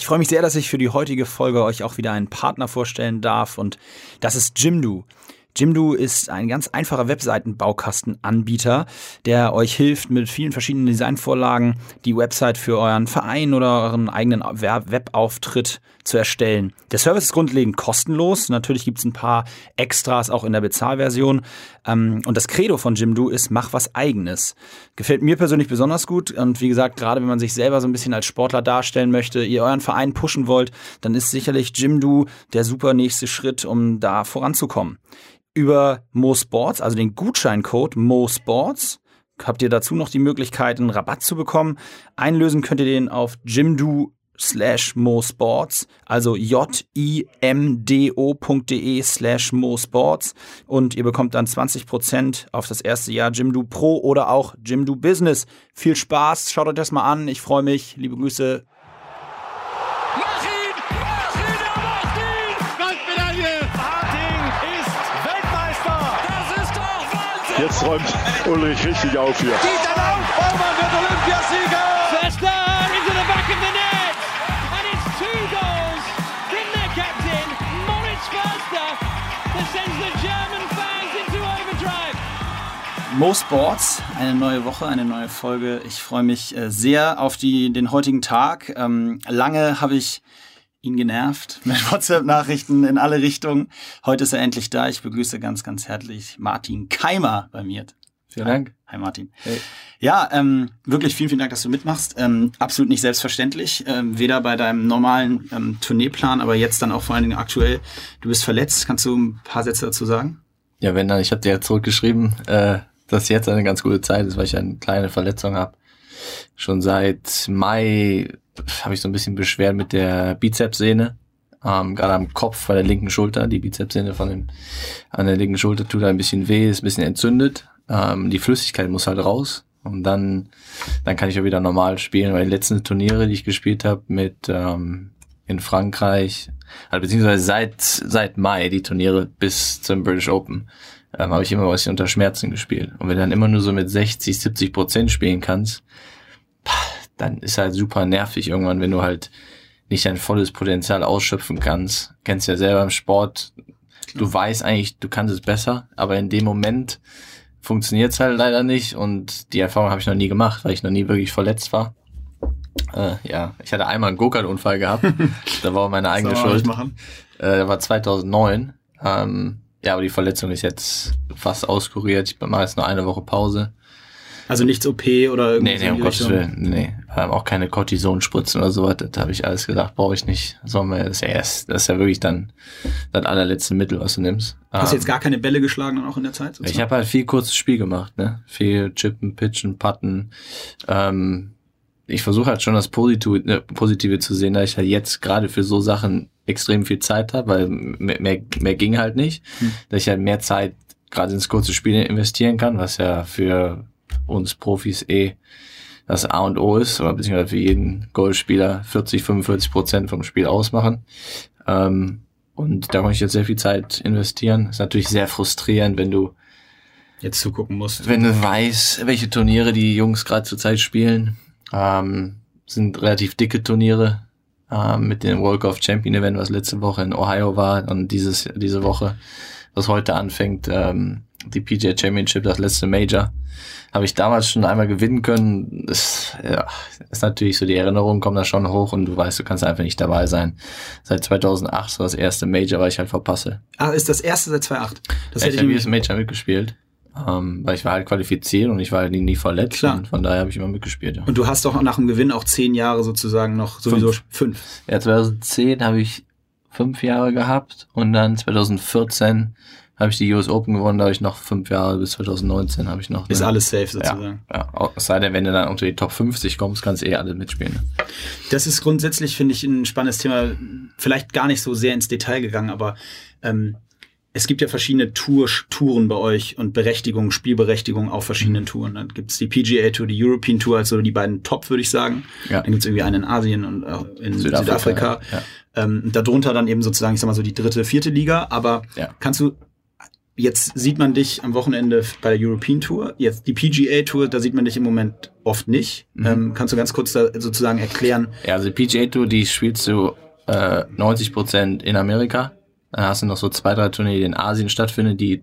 Ich freue mich sehr, dass ich für die heutige Folge euch auch wieder einen Partner vorstellen darf und das ist Jimdo. Jimdo ist ein ganz einfacher Webseitenbaukastenanbieter, der euch hilft, mit vielen verschiedenen Designvorlagen die Website für euren Verein oder euren eigenen Webauftritt zu erstellen. Der Service ist grundlegend kostenlos. Natürlich gibt es ein paar Extras auch in der Bezahlversion. Ähm, und das Credo von Jimdo ist, mach was eigenes. Gefällt mir persönlich besonders gut. Und wie gesagt, gerade wenn man sich selber so ein bisschen als Sportler darstellen möchte, ihr euren Verein pushen wollt, dann ist sicherlich Jimdo der super nächste Schritt, um da voranzukommen über MoSports, also den Gutscheincode MoSports, habt ihr dazu noch die Möglichkeit, einen Rabatt zu bekommen. Einlösen könnt ihr den auf jimdo slash mosports, also j-i-m-d-o.de slash mosports und ihr bekommt dann 20% auf das erste Jahr Jimdo Pro oder auch Jimdo Business. Viel Spaß, schaut euch das mal an, ich freue mich, liebe Grüße, Jetzt räumt Ulrich richtig auf hier. Dieter Lauf, Baumann wird Olympiasieger! Förster into the back of the net! And it's two goals from their captain, Moritz Förster, that sends the German fans into overdrive. Mo Sports, eine neue Woche, eine neue Folge. Ich freue mich äh, sehr auf die, den heutigen Tag. Ähm, lange habe ich ihn genervt mit WhatsApp-Nachrichten in alle Richtungen. Heute ist er endlich da. Ich begrüße ganz, ganz herzlich Martin Keimer bei mir. Vielen Dank. Hi Martin. Hey. Ja, ähm, wirklich vielen, vielen Dank, dass du mitmachst. Ähm, absolut nicht selbstverständlich. Ähm, weder bei deinem normalen ähm, Tourneeplan, aber jetzt dann auch vor allen Dingen aktuell. Du bist verletzt. Kannst du ein paar Sätze dazu sagen? Ja, wenn dann, ich habe dir ja zurückgeschrieben, äh, dass jetzt eine ganz gute Zeit ist, weil ich eine kleine Verletzung habe. Schon seit Mai habe ich so ein bisschen beschwert mit der Bizepssehne. Ähm, gerade am Kopf bei der linken Schulter, die Bizepssehne von dem, an der linken Schulter tut ein bisschen weh, ist ein bisschen entzündet. Ähm, die Flüssigkeit muss halt raus. Und dann, dann kann ich auch wieder normal spielen, weil die letzten Turniere, die ich gespielt habe mit ähm, in Frankreich, also beziehungsweise seit, seit Mai die Turniere bis zum British Open, ähm, habe ich immer was unter Schmerzen gespielt. Und wenn du dann immer nur so mit 60, 70 Prozent spielen kannst, dann ist halt super nervig irgendwann, wenn du halt nicht dein volles Potenzial ausschöpfen kannst. Kennst ja selber im Sport, du weißt eigentlich, du kannst es besser, aber in dem Moment funktioniert es halt leider nicht und die Erfahrung habe ich noch nie gemacht, weil ich noch nie wirklich verletzt war. Äh, ja, ich hatte einmal einen Go-Kart-Unfall gehabt, da war meine eigene Schuld. Machen. Äh, der war 2009. Ähm, ja, aber die Verletzung ist jetzt fast auskuriert. Ich mache jetzt nur eine Woche Pause. Also nichts OP oder irgendwas? Nee, nee, um Gottes Willen. Nee, ähm, auch keine Cortisonspritzen oder sowas. Das habe ich alles gesagt, brauche ich nicht. Sollen wir, das, ist ja erst, das ist ja wirklich dann das allerletzte Mittel, was du nimmst. Hast du jetzt ähm, gar keine Bälle geschlagen dann auch in der Zeit? Sozusagen? Ich habe halt viel kurzes Spiel gemacht, ne? Viel Chippen, Pitchen, Putten. Ähm, ich versuche halt schon das Positive, ne, Positive zu sehen, da ich halt jetzt gerade für so Sachen extrem viel Zeit habe, weil mehr, mehr, mehr ging halt nicht. Hm. Dass ich halt mehr Zeit gerade ins kurze Spiel investieren kann, was ja für uns Profis eh das A und O ist, oder beziehungsweise für jeden Golfspieler 40, 45 Prozent vom Spiel ausmachen. Ähm, und da kann ich jetzt sehr viel Zeit investieren. Ist natürlich sehr frustrierend, wenn du jetzt zugucken musst. Wenn du weißt, welche Turniere die Jungs gerade zurzeit spielen. Ähm, sind relativ dicke Turniere ähm, mit dem World Golf Champion Event, was letzte Woche in Ohio war und dieses diese Woche, was heute anfängt, ähm, die PGA Championship, das letzte Major habe ich damals schon einmal gewinnen können. Das ja, ist natürlich so, die Erinnerungen kommen da schon hoch und du weißt, du kannst einfach nicht dabei sein. Seit 2008 so das erste Major, weil ich halt verpasse. Ah, ist das erste seit 2008? Das ja, hätte ich habe jedes Major mitgespielt. Ähm, weil ich war halt qualifiziert und ich war halt nie, nie verletzt. Klar. Und von daher habe ich immer mitgespielt. Ja. Und du hast doch nach dem Gewinn auch zehn Jahre sozusagen noch sowieso fünf. fünf. Ja, 2010 habe ich fünf Jahre gehabt und dann 2014 habe ich die US Open gewonnen, da habe ich noch fünf Jahre bis 2019 habe ich noch. Ist alles safe sozusagen. Ja, ja. Es sei denn, wenn du dann unter die Top 50 kommst, kannst du eh alle mitspielen. Ne? Das ist grundsätzlich, finde ich, ein spannendes Thema. Vielleicht gar nicht so sehr ins Detail gegangen, aber ähm, es gibt ja verschiedene Tour, Touren bei euch und Berechtigungen, Spielberechtigungen auf verschiedenen mhm. Touren. Dann gibt es die PGA Tour, die European Tour, also die beiden Top, würde ich sagen. Ja. Dann gibt es irgendwie einen in Asien und äh, in Südafrika. Südafrika. Ja. Ähm, darunter dann eben sozusagen, ich sag mal so, die dritte, vierte Liga. Aber ja. kannst du Jetzt sieht man dich am Wochenende bei der European Tour. Jetzt die PGA Tour, da sieht man dich im Moment oft nicht. Mhm. Ähm, kannst du ganz kurz da sozusagen erklären? Ja, also die PGA Tour, die spielst du äh, 90 Prozent in Amerika. Dann hast du noch so zwei, drei Turniere, die in Asien stattfinden, die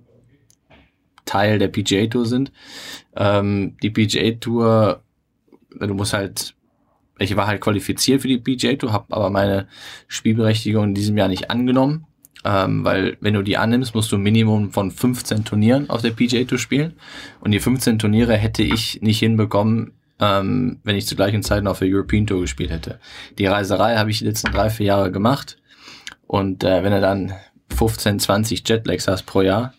Teil der PGA Tour sind. Ähm, die PGA Tour, du musst halt, ich war halt qualifiziert für die PGA Tour, habe aber meine Spielberechtigung in diesem Jahr nicht angenommen, ähm, weil wenn du die annimmst, musst du ein Minimum von 15 Turnieren auf der PGA Tour spielen und die 15 Turniere hätte ich nicht hinbekommen, ähm, wenn ich zu gleichen Zeiten auf der European Tour gespielt hätte. Die Reiserei habe ich die letzten drei, vier Jahre gemacht und äh, wenn du dann 15, 20 Jetlags hast pro Jahr,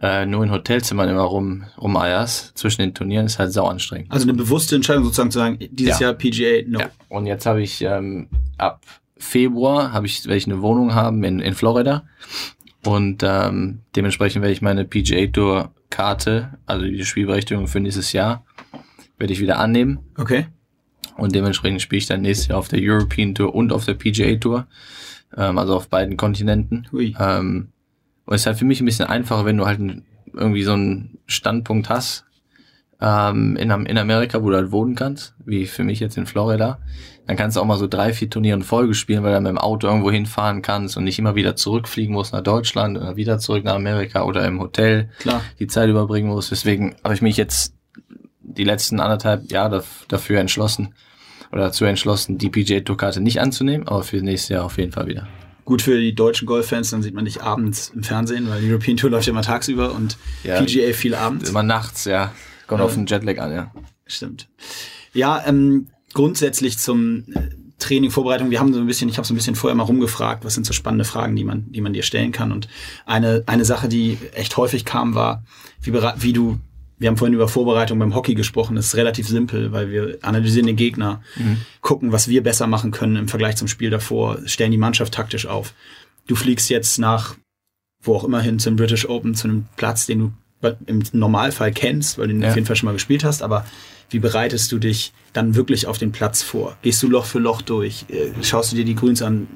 äh, nur in Hotelzimmern immer rum, rumeierst zwischen den Turnieren, ist halt sau anstrengend. Also eine bewusste Entscheidung sozusagen zu sagen, dieses ja. Jahr PGA, no. Ja. Und jetzt habe ich ähm, ab Februar habe ich, werde ich eine Wohnung haben in, in Florida und ähm, dementsprechend werde ich meine PGA Tour Karte, also die Spielberechtigung für nächstes Jahr, werde ich wieder annehmen. Okay. Und dementsprechend spiele ich dann nächstes Jahr auf der European Tour und auf der PGA Tour, ähm, also auf beiden Kontinenten. Hui. Ähm, und es ist halt für mich ein bisschen einfacher, wenn du halt irgendwie so einen Standpunkt hast ähm, in, in Amerika, wo du halt wohnen kannst, wie für mich jetzt in Florida. Dann kannst du auch mal so drei, vier Turniere in Folge spielen, weil du mit dem Auto irgendwo hinfahren kannst und nicht immer wieder zurückfliegen musst nach Deutschland oder wieder zurück nach Amerika oder im Hotel Klar. die Zeit überbringen musst. Deswegen habe ich mich jetzt die letzten anderthalb Jahre dafür entschlossen oder dazu entschlossen, die PGA Tour Karte nicht anzunehmen, aber für nächstes Jahr auf jeden Fall wieder gut für die deutschen Golffans, dann sieht man dich abends im Fernsehen, weil die European Tour läuft ja immer tagsüber und ja, PGA viel abends. Immer nachts, ja. Kommt äh, auf den Jetlag an, ja. Stimmt. Ja, ähm, grundsätzlich zum äh, Training, Vorbereitung, wir haben so ein bisschen, ich habe so ein bisschen vorher mal rumgefragt, was sind so spannende Fragen, die man, die man dir stellen kann. Und eine, eine Sache, die echt häufig kam, war, wie, wie du wir haben vorhin über Vorbereitung beim Hockey gesprochen. Das ist relativ simpel, weil wir analysieren den Gegner, mhm. gucken, was wir besser machen können im Vergleich zum Spiel davor, stellen die Mannschaft taktisch auf. Du fliegst jetzt nach wo auch immer hin zum British Open, zu einem Platz, den du im Normalfall kennst, weil du ihn ja. auf jeden Fall schon mal gespielt hast, aber wie bereitest du dich dann wirklich auf den Platz vor? Gehst du Loch für Loch durch? Äh, schaust du dir die Grüns an?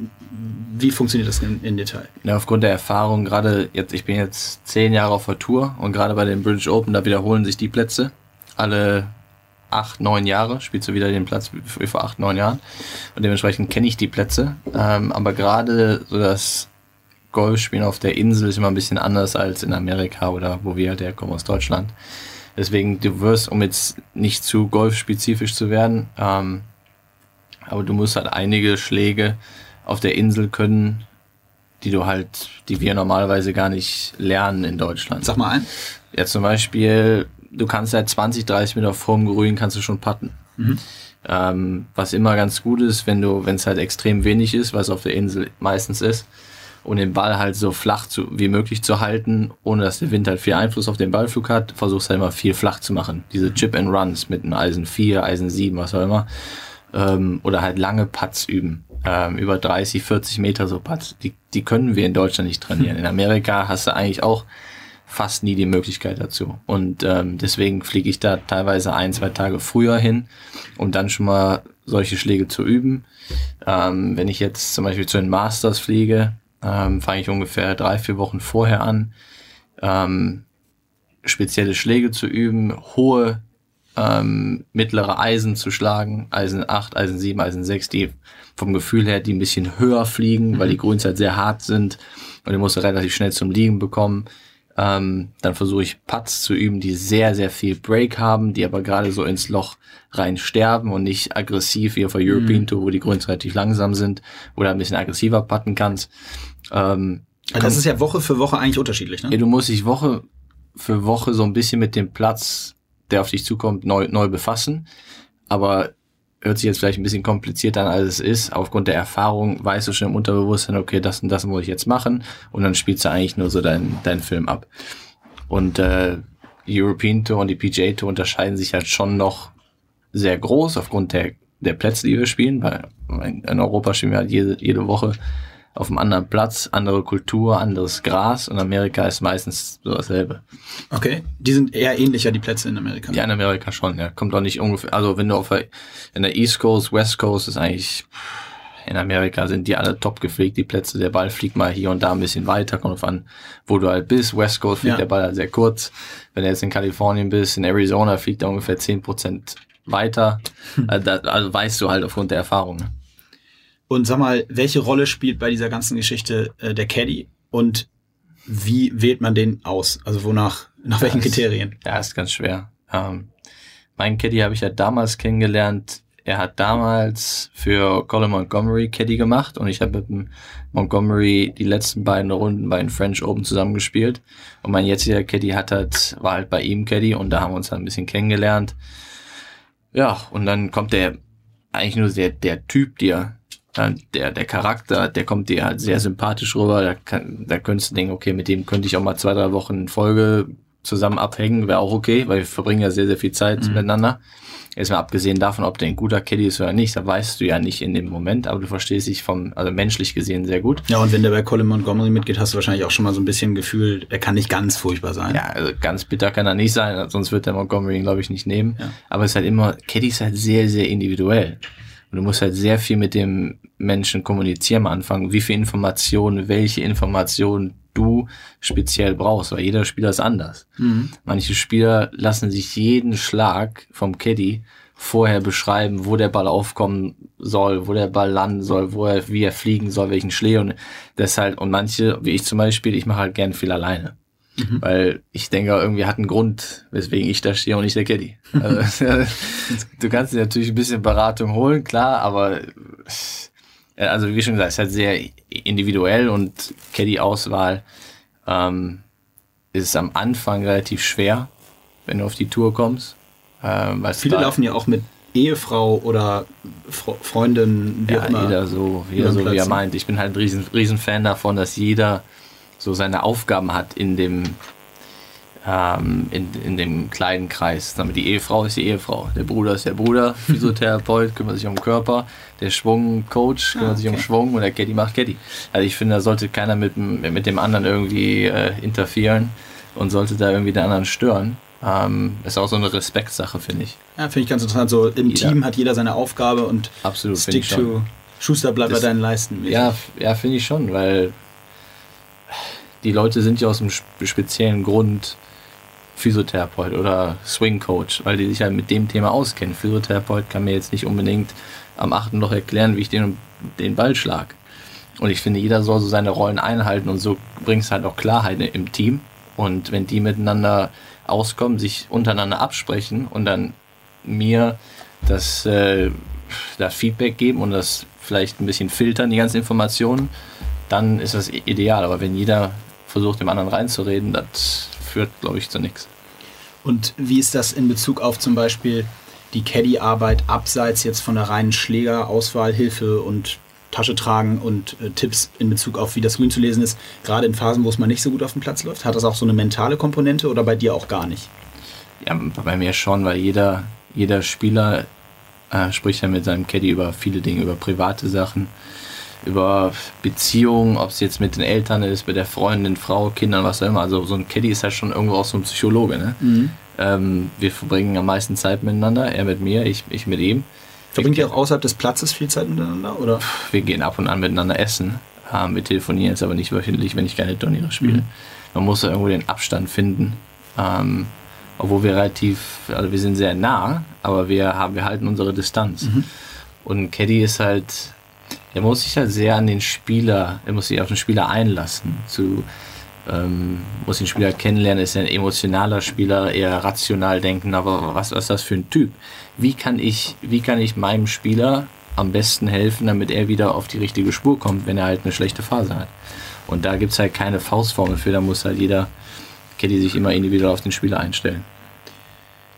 Wie funktioniert das in, in Detail? Ja, aufgrund der Erfahrung, gerade jetzt, ich bin jetzt zehn Jahre auf der Tour und gerade bei den British Open, da wiederholen sich die Plätze. Alle acht, neun Jahre spielst du wieder den Platz wie vor acht, neun Jahren. Und dementsprechend kenne ich die Plätze. Ähm, aber gerade so das Golfspielen auf der Insel ist immer ein bisschen anders als in Amerika oder wo wir halt herkommen aus Deutschland. Deswegen, du wirst, um jetzt nicht zu golfspezifisch zu werden, ähm, aber du musst halt einige Schläge auf der Insel können, die du halt, die wir normalerweise gar nicht lernen in Deutschland. Sag mal ein. Ja, zum Beispiel, du kannst seit 20, 30 Meter vorm Grün kannst du schon putten. Mhm. Ähm, was immer ganz gut ist, wenn du, wenn es halt extrem wenig ist, was auf der Insel meistens ist, und den Ball halt so flach zu, wie möglich zu halten, ohne dass der Wind halt viel Einfluss auf den Ballflug hat, versuchst halt immer viel flach zu machen. Diese Chip and Runs mit einem Eisen 4, Eisen 7, was auch immer. Ähm, oder halt lange Putts üben. Ähm, über 30, 40 Meter so Putts. Die, die können wir in Deutschland nicht trainieren. In Amerika hast du eigentlich auch fast nie die Möglichkeit dazu. Und ähm, deswegen fliege ich da teilweise ein, zwei Tage früher hin, um dann schon mal solche Schläge zu üben. Ähm, wenn ich jetzt zum Beispiel zu den Masters fliege, ähm, fange ich ungefähr drei, vier Wochen vorher an, ähm, spezielle Schläge zu üben, hohe ähm, mittlere Eisen zu schlagen, Eisen 8, Eisen 7, Eisen 6, die vom Gefühl her, die ein bisschen höher fliegen, weil die Grüns halt sehr hart sind und die musst du relativ schnell zum Liegen bekommen. Ähm, dann versuche ich Putts zu üben, die sehr, sehr viel Break haben, die aber gerade so ins Loch rein sterben und nicht aggressiv wie auf der European mhm. Tour, wo die Grüns relativ langsam sind, oder ein bisschen aggressiver putten kannst. Ähm, also das ist ja Woche für Woche eigentlich unterschiedlich, ne? Ja, du musst dich Woche für Woche so ein bisschen mit dem Platz, der auf dich zukommt, neu, neu befassen. Aber hört sich jetzt vielleicht ein bisschen komplizierter an, als es ist. Aufgrund der Erfahrung weißt du schon im Unterbewusstsein, okay, das und das muss ich jetzt machen. Und dann spielst du eigentlich nur so deinen dein Film ab. Und äh, die European Tour und die PGA Tour unterscheiden sich halt schon noch sehr groß aufgrund der, der Plätze, die wir spielen. Weil in Europa spielen wir halt jede, jede Woche auf einem anderen Platz, andere Kultur, anderes Gras und Amerika ist meistens so dasselbe. Okay, die sind eher ähnlicher, die Plätze in Amerika. Ja, in Amerika schon, ja. Kommt auch nicht ungefähr, also wenn du auf der, in der East Coast, West Coast ist eigentlich in Amerika sind die alle top gepflegt, die Plätze. Der Ball fliegt mal hier und da ein bisschen weiter, kommt auf an, wo du halt bist. West Coast fliegt ja. der Ball halt sehr kurz. Wenn du jetzt in Kalifornien bist, in Arizona fliegt er ungefähr zehn Prozent weiter. Hm. Also, also weißt du halt aufgrund der Erfahrung. Und sag mal, welche Rolle spielt bei dieser ganzen Geschichte äh, der Caddy und wie wählt man den aus? Also wonach, nach welchen ist, Kriterien? Ja, ist ganz schwer. Ähm, mein Caddy habe ich ja damals kennengelernt. Er hat damals für Colin Montgomery Caddy gemacht und ich habe mit Montgomery die letzten beiden Runden bei den French Open zusammengespielt. Und mein jetziger Caddy hat halt, war halt bei ihm Caddy und da haben wir uns halt ein bisschen kennengelernt. Ja, und dann kommt der, eigentlich nur der, der Typ dir, der, der Charakter, der kommt dir halt sehr sympathisch rüber. Da, kann, da könntest du denken, okay, mit dem könnte ich auch mal zwei, drei Wochen in Folge zusammen abhängen, wäre auch okay, weil wir verbringen ja sehr, sehr viel Zeit mhm. miteinander. Jetzt mal abgesehen davon, ob der ein guter Caddy ist oder nicht, da weißt du ja nicht in dem Moment, aber du verstehst dich vom, also menschlich gesehen sehr gut. Ja, und wenn der bei Colin Montgomery mitgeht, hast du wahrscheinlich auch schon mal so ein bisschen Gefühl, er kann nicht ganz furchtbar sein. Ja, also ganz bitter kann er nicht sein, sonst wird der Montgomery ihn, glaube ich, nicht nehmen. Ja. Aber es ist halt immer, Caddy ist halt sehr, sehr individuell. Und du musst halt sehr viel mit dem Menschen kommunizieren am Anfang. Wie viel Informationen, welche Informationen du speziell brauchst, weil jeder Spieler ist anders. Mhm. Manche Spieler lassen sich jeden Schlag vom Caddy vorher beschreiben, wo der Ball aufkommen soll, wo der Ball landen soll, wo er, wie er fliegen soll, welchen Schläger und deshalb, und manche, wie ich zum Beispiel, ich mache halt gern viel alleine. Mhm. Weil ich denke, irgendwie hat einen Grund, weswegen ich da stehe und nicht der Caddy. Also, du kannst dir natürlich ein bisschen Beratung holen, klar, aber also wie schon gesagt, es ist halt sehr individuell und Caddy-Auswahl ähm, ist am Anfang relativ schwer, wenn du auf die Tour kommst. Ähm, Viele laufen ja auch mit Ehefrau oder Freundin, wie ja, immer. Jeder so, jeder so wie er meint. Ich bin halt ein riesen, riesen Fan davon, dass jeder so seine Aufgaben hat in dem ähm, in, in dem kleinen Kreis. Damit die Ehefrau ist die Ehefrau, der Bruder ist der Bruder, Physiotherapeut kümmert sich um den Körper, der Schwungcoach kümmert ah, okay. sich um Schwung und der Caddy macht Caddy. Also ich finde, da sollte keiner mit, mit dem anderen irgendwie äh, interferieren und sollte da irgendwie den anderen stören. Ähm, ist auch so eine Respektsache, finde ich. Ja, finde ich ganz interessant. So im jeder. Team hat jeder seine Aufgabe und Absolut, stick to Schuster bleibt bei deinen Leisten. Ja, ja finde ich schon, weil die Leute sind ja aus einem speziellen Grund Physiotherapeut oder Swing Coach, weil die sich halt mit dem Thema auskennen. Physiotherapeut kann mir jetzt nicht unbedingt am achten Loch erklären, wie ich den, den Ball schlag. Und ich finde, jeder soll so seine Rollen einhalten und so bringst halt auch Klarheit im Team. Und wenn die miteinander auskommen, sich untereinander absprechen und dann mir das, äh, das Feedback geben und das vielleicht ein bisschen filtern, die ganzen Informationen, dann ist das ideal. Aber wenn jeder versucht, dem anderen reinzureden, das führt, glaube ich, zu nichts. Und wie ist das in Bezug auf zum Beispiel die Caddy-Arbeit abseits jetzt von der reinen Schlägerauswahl, Hilfe und Tasche tragen und äh, Tipps in Bezug auf, wie das Grün zu lesen ist, gerade in Phasen, wo es mal nicht so gut auf dem Platz läuft? Hat das auch so eine mentale Komponente oder bei dir auch gar nicht? Ja, bei mir schon, weil jeder, jeder Spieler äh, spricht ja mit seinem Caddy über viele Dinge, über private Sachen, über Beziehungen, ob es jetzt mit den Eltern ist, mit der Freundin, Frau, Kindern, was auch immer. Also so ein Caddy ist halt schon irgendwo auch so ein Psychologe. Ne? Mhm. Ähm, wir verbringen am meisten Zeit miteinander, er mit mir, ich, ich mit ihm. Verbringt ihr auch außerhalb des Platzes viel Zeit miteinander? Oder? Wir gehen ab und an miteinander essen. Ähm, wir telefonieren jetzt aber nicht wöchentlich, wenn ich keine Turniere spiele. Mhm. Man muss da irgendwo den Abstand finden. Ähm, obwohl wir relativ, also wir sind sehr nah, aber wir haben, wir halten unsere Distanz. Mhm. Und Caddy ist halt, er muss sich halt sehr an den Spieler, er muss sich auf den Spieler einlassen, zu, ähm, muss den Spieler kennenlernen, ist ein emotionaler Spieler, eher rational denken, aber was, ist das für ein Typ? Wie kann ich, wie kann ich meinem Spieler am besten helfen, damit er wieder auf die richtige Spur kommt, wenn er halt eine schlechte Phase hat? Und da gibt es halt keine Faustformel für, da muss halt jeder Caddy sich immer individuell auf den Spieler einstellen.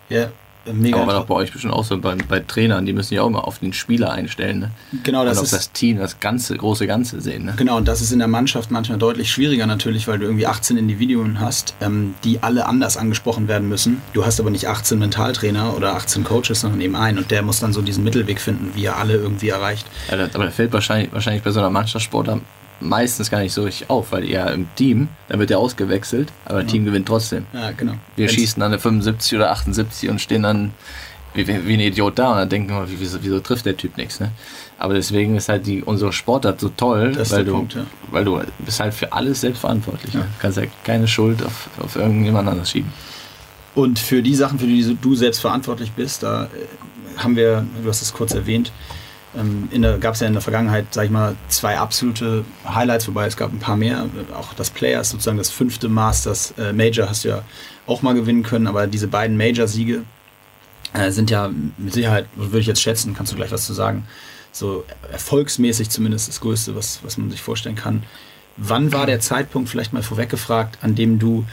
Ja, Mega Aber bei euch bestimmt auch so bei, bei Trainern, die müssen ja auch immer auf den Spieler einstellen. Ne? Genau, das und ist das Team, das ganze große Ganze sehen. Ne? Genau, und das ist in der Mannschaft manchmal deutlich schwieriger natürlich, weil du irgendwie 18 Individuen hast, ähm, die alle anders angesprochen werden müssen. Du hast aber nicht 18 Mentaltrainer oder 18 Coaches, sondern eben einen und der muss dann so diesen Mittelweg finden, wie er alle irgendwie erreicht. Ja, aber da fällt wahrscheinlich, wahrscheinlich bei so einer Mannschaftssport meistens gar nicht so richtig auf, weil er im Team, dann wird er ausgewechselt, aber das Team gewinnt trotzdem. Ja, genau. Wir Wenn's schießen dann eine 75 oder 78 und stehen dann wie, wie ein Idiot da und dann denken wir, wieso, wieso trifft der Typ nichts, ne? Aber deswegen ist halt die, unsere Sportart so toll, weil du, Punkt, ja. weil du bist halt für alles selbstverantwortlich. Ja. Ne? Du kannst ja keine Schuld auf, auf irgendjemand anders schieben. Und für die Sachen, für die du selbst verantwortlich bist, da äh, haben wir, du hast es kurz erwähnt, ähm, gab es ja in der Vergangenheit, sag ich mal, zwei absolute Highlights, wobei es gab ein paar mehr. Auch das Players, sozusagen das fünfte Masters äh, Major hast du ja auch mal gewinnen können, aber diese beiden Major-Siege äh, sind ja mit Sicherheit, würde ich jetzt schätzen, kannst du gleich was zu sagen, so erfolgsmäßig zumindest das Größte, was, was man sich vorstellen kann. Wann war der Zeitpunkt, vielleicht mal vorweg gefragt, an dem du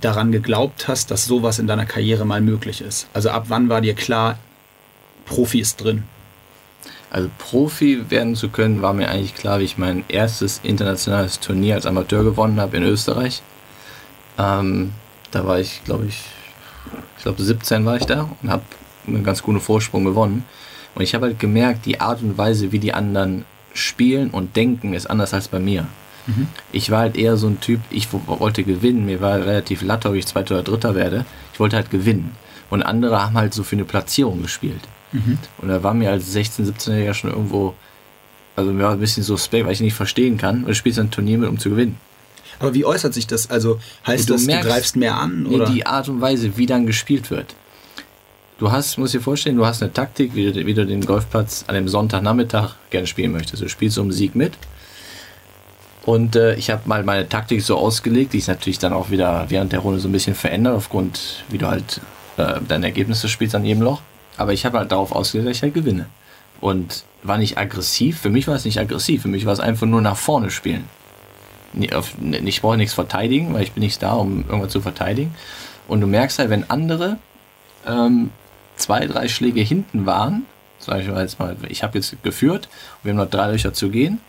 daran geglaubt hast, dass sowas in deiner Karriere mal möglich ist? Also ab wann war dir klar, Profi ist drin? Also Profi werden zu können, war mir eigentlich klar, wie ich mein erstes internationales Turnier als Amateur gewonnen habe in Österreich. Ähm, da war ich, glaube ich, ich glaube 17 war ich da und habe einen ganz guten Vorsprung gewonnen. Und ich habe halt gemerkt, die Art und Weise, wie die anderen spielen und denken, ist anders als bei mir. Mhm. Ich war halt eher so ein Typ, ich wollte gewinnen. Mir war relativ latte, ob ich Zweiter oder Dritter werde. Ich wollte halt gewinnen. Und andere haben halt so für eine Platzierung gespielt. Mhm. Und da war mir als 16-, 17-Jähriger schon irgendwo, also mir war ein bisschen suspekt, weil ich nicht verstehen kann. Und du spielst ein Turnier mit, um zu gewinnen. Aber wie äußert sich das? Also heißt du das, merkst, du greifst mehr an? Oder? Die Art und Weise, wie dann gespielt wird. Du hast, muss dir vorstellen, du hast eine Taktik, wie du, wie du den Golfplatz an dem Sonntagnachmittag gerne spielen möchtest. Du spielst um Sieg mit. Und äh, ich habe mal meine Taktik so ausgelegt, die ist natürlich dann auch wieder während der Runde so ein bisschen verändert, aufgrund, wie du halt äh, deine Ergebnisse spielst an jedem Loch. Aber ich habe halt darauf ausgelegt, dass ich halt gewinne. Und war nicht aggressiv. Für mich war es nicht aggressiv. Für mich war es einfach nur nach vorne spielen. Ich brauche nichts verteidigen, weil ich bin nicht da, um irgendwas zu verteidigen. Und du merkst halt, wenn andere ähm, zwei, drei Schläge hinten waren, sag ich mal jetzt mal, ich habe jetzt geführt wir haben noch drei Löcher zu gehen,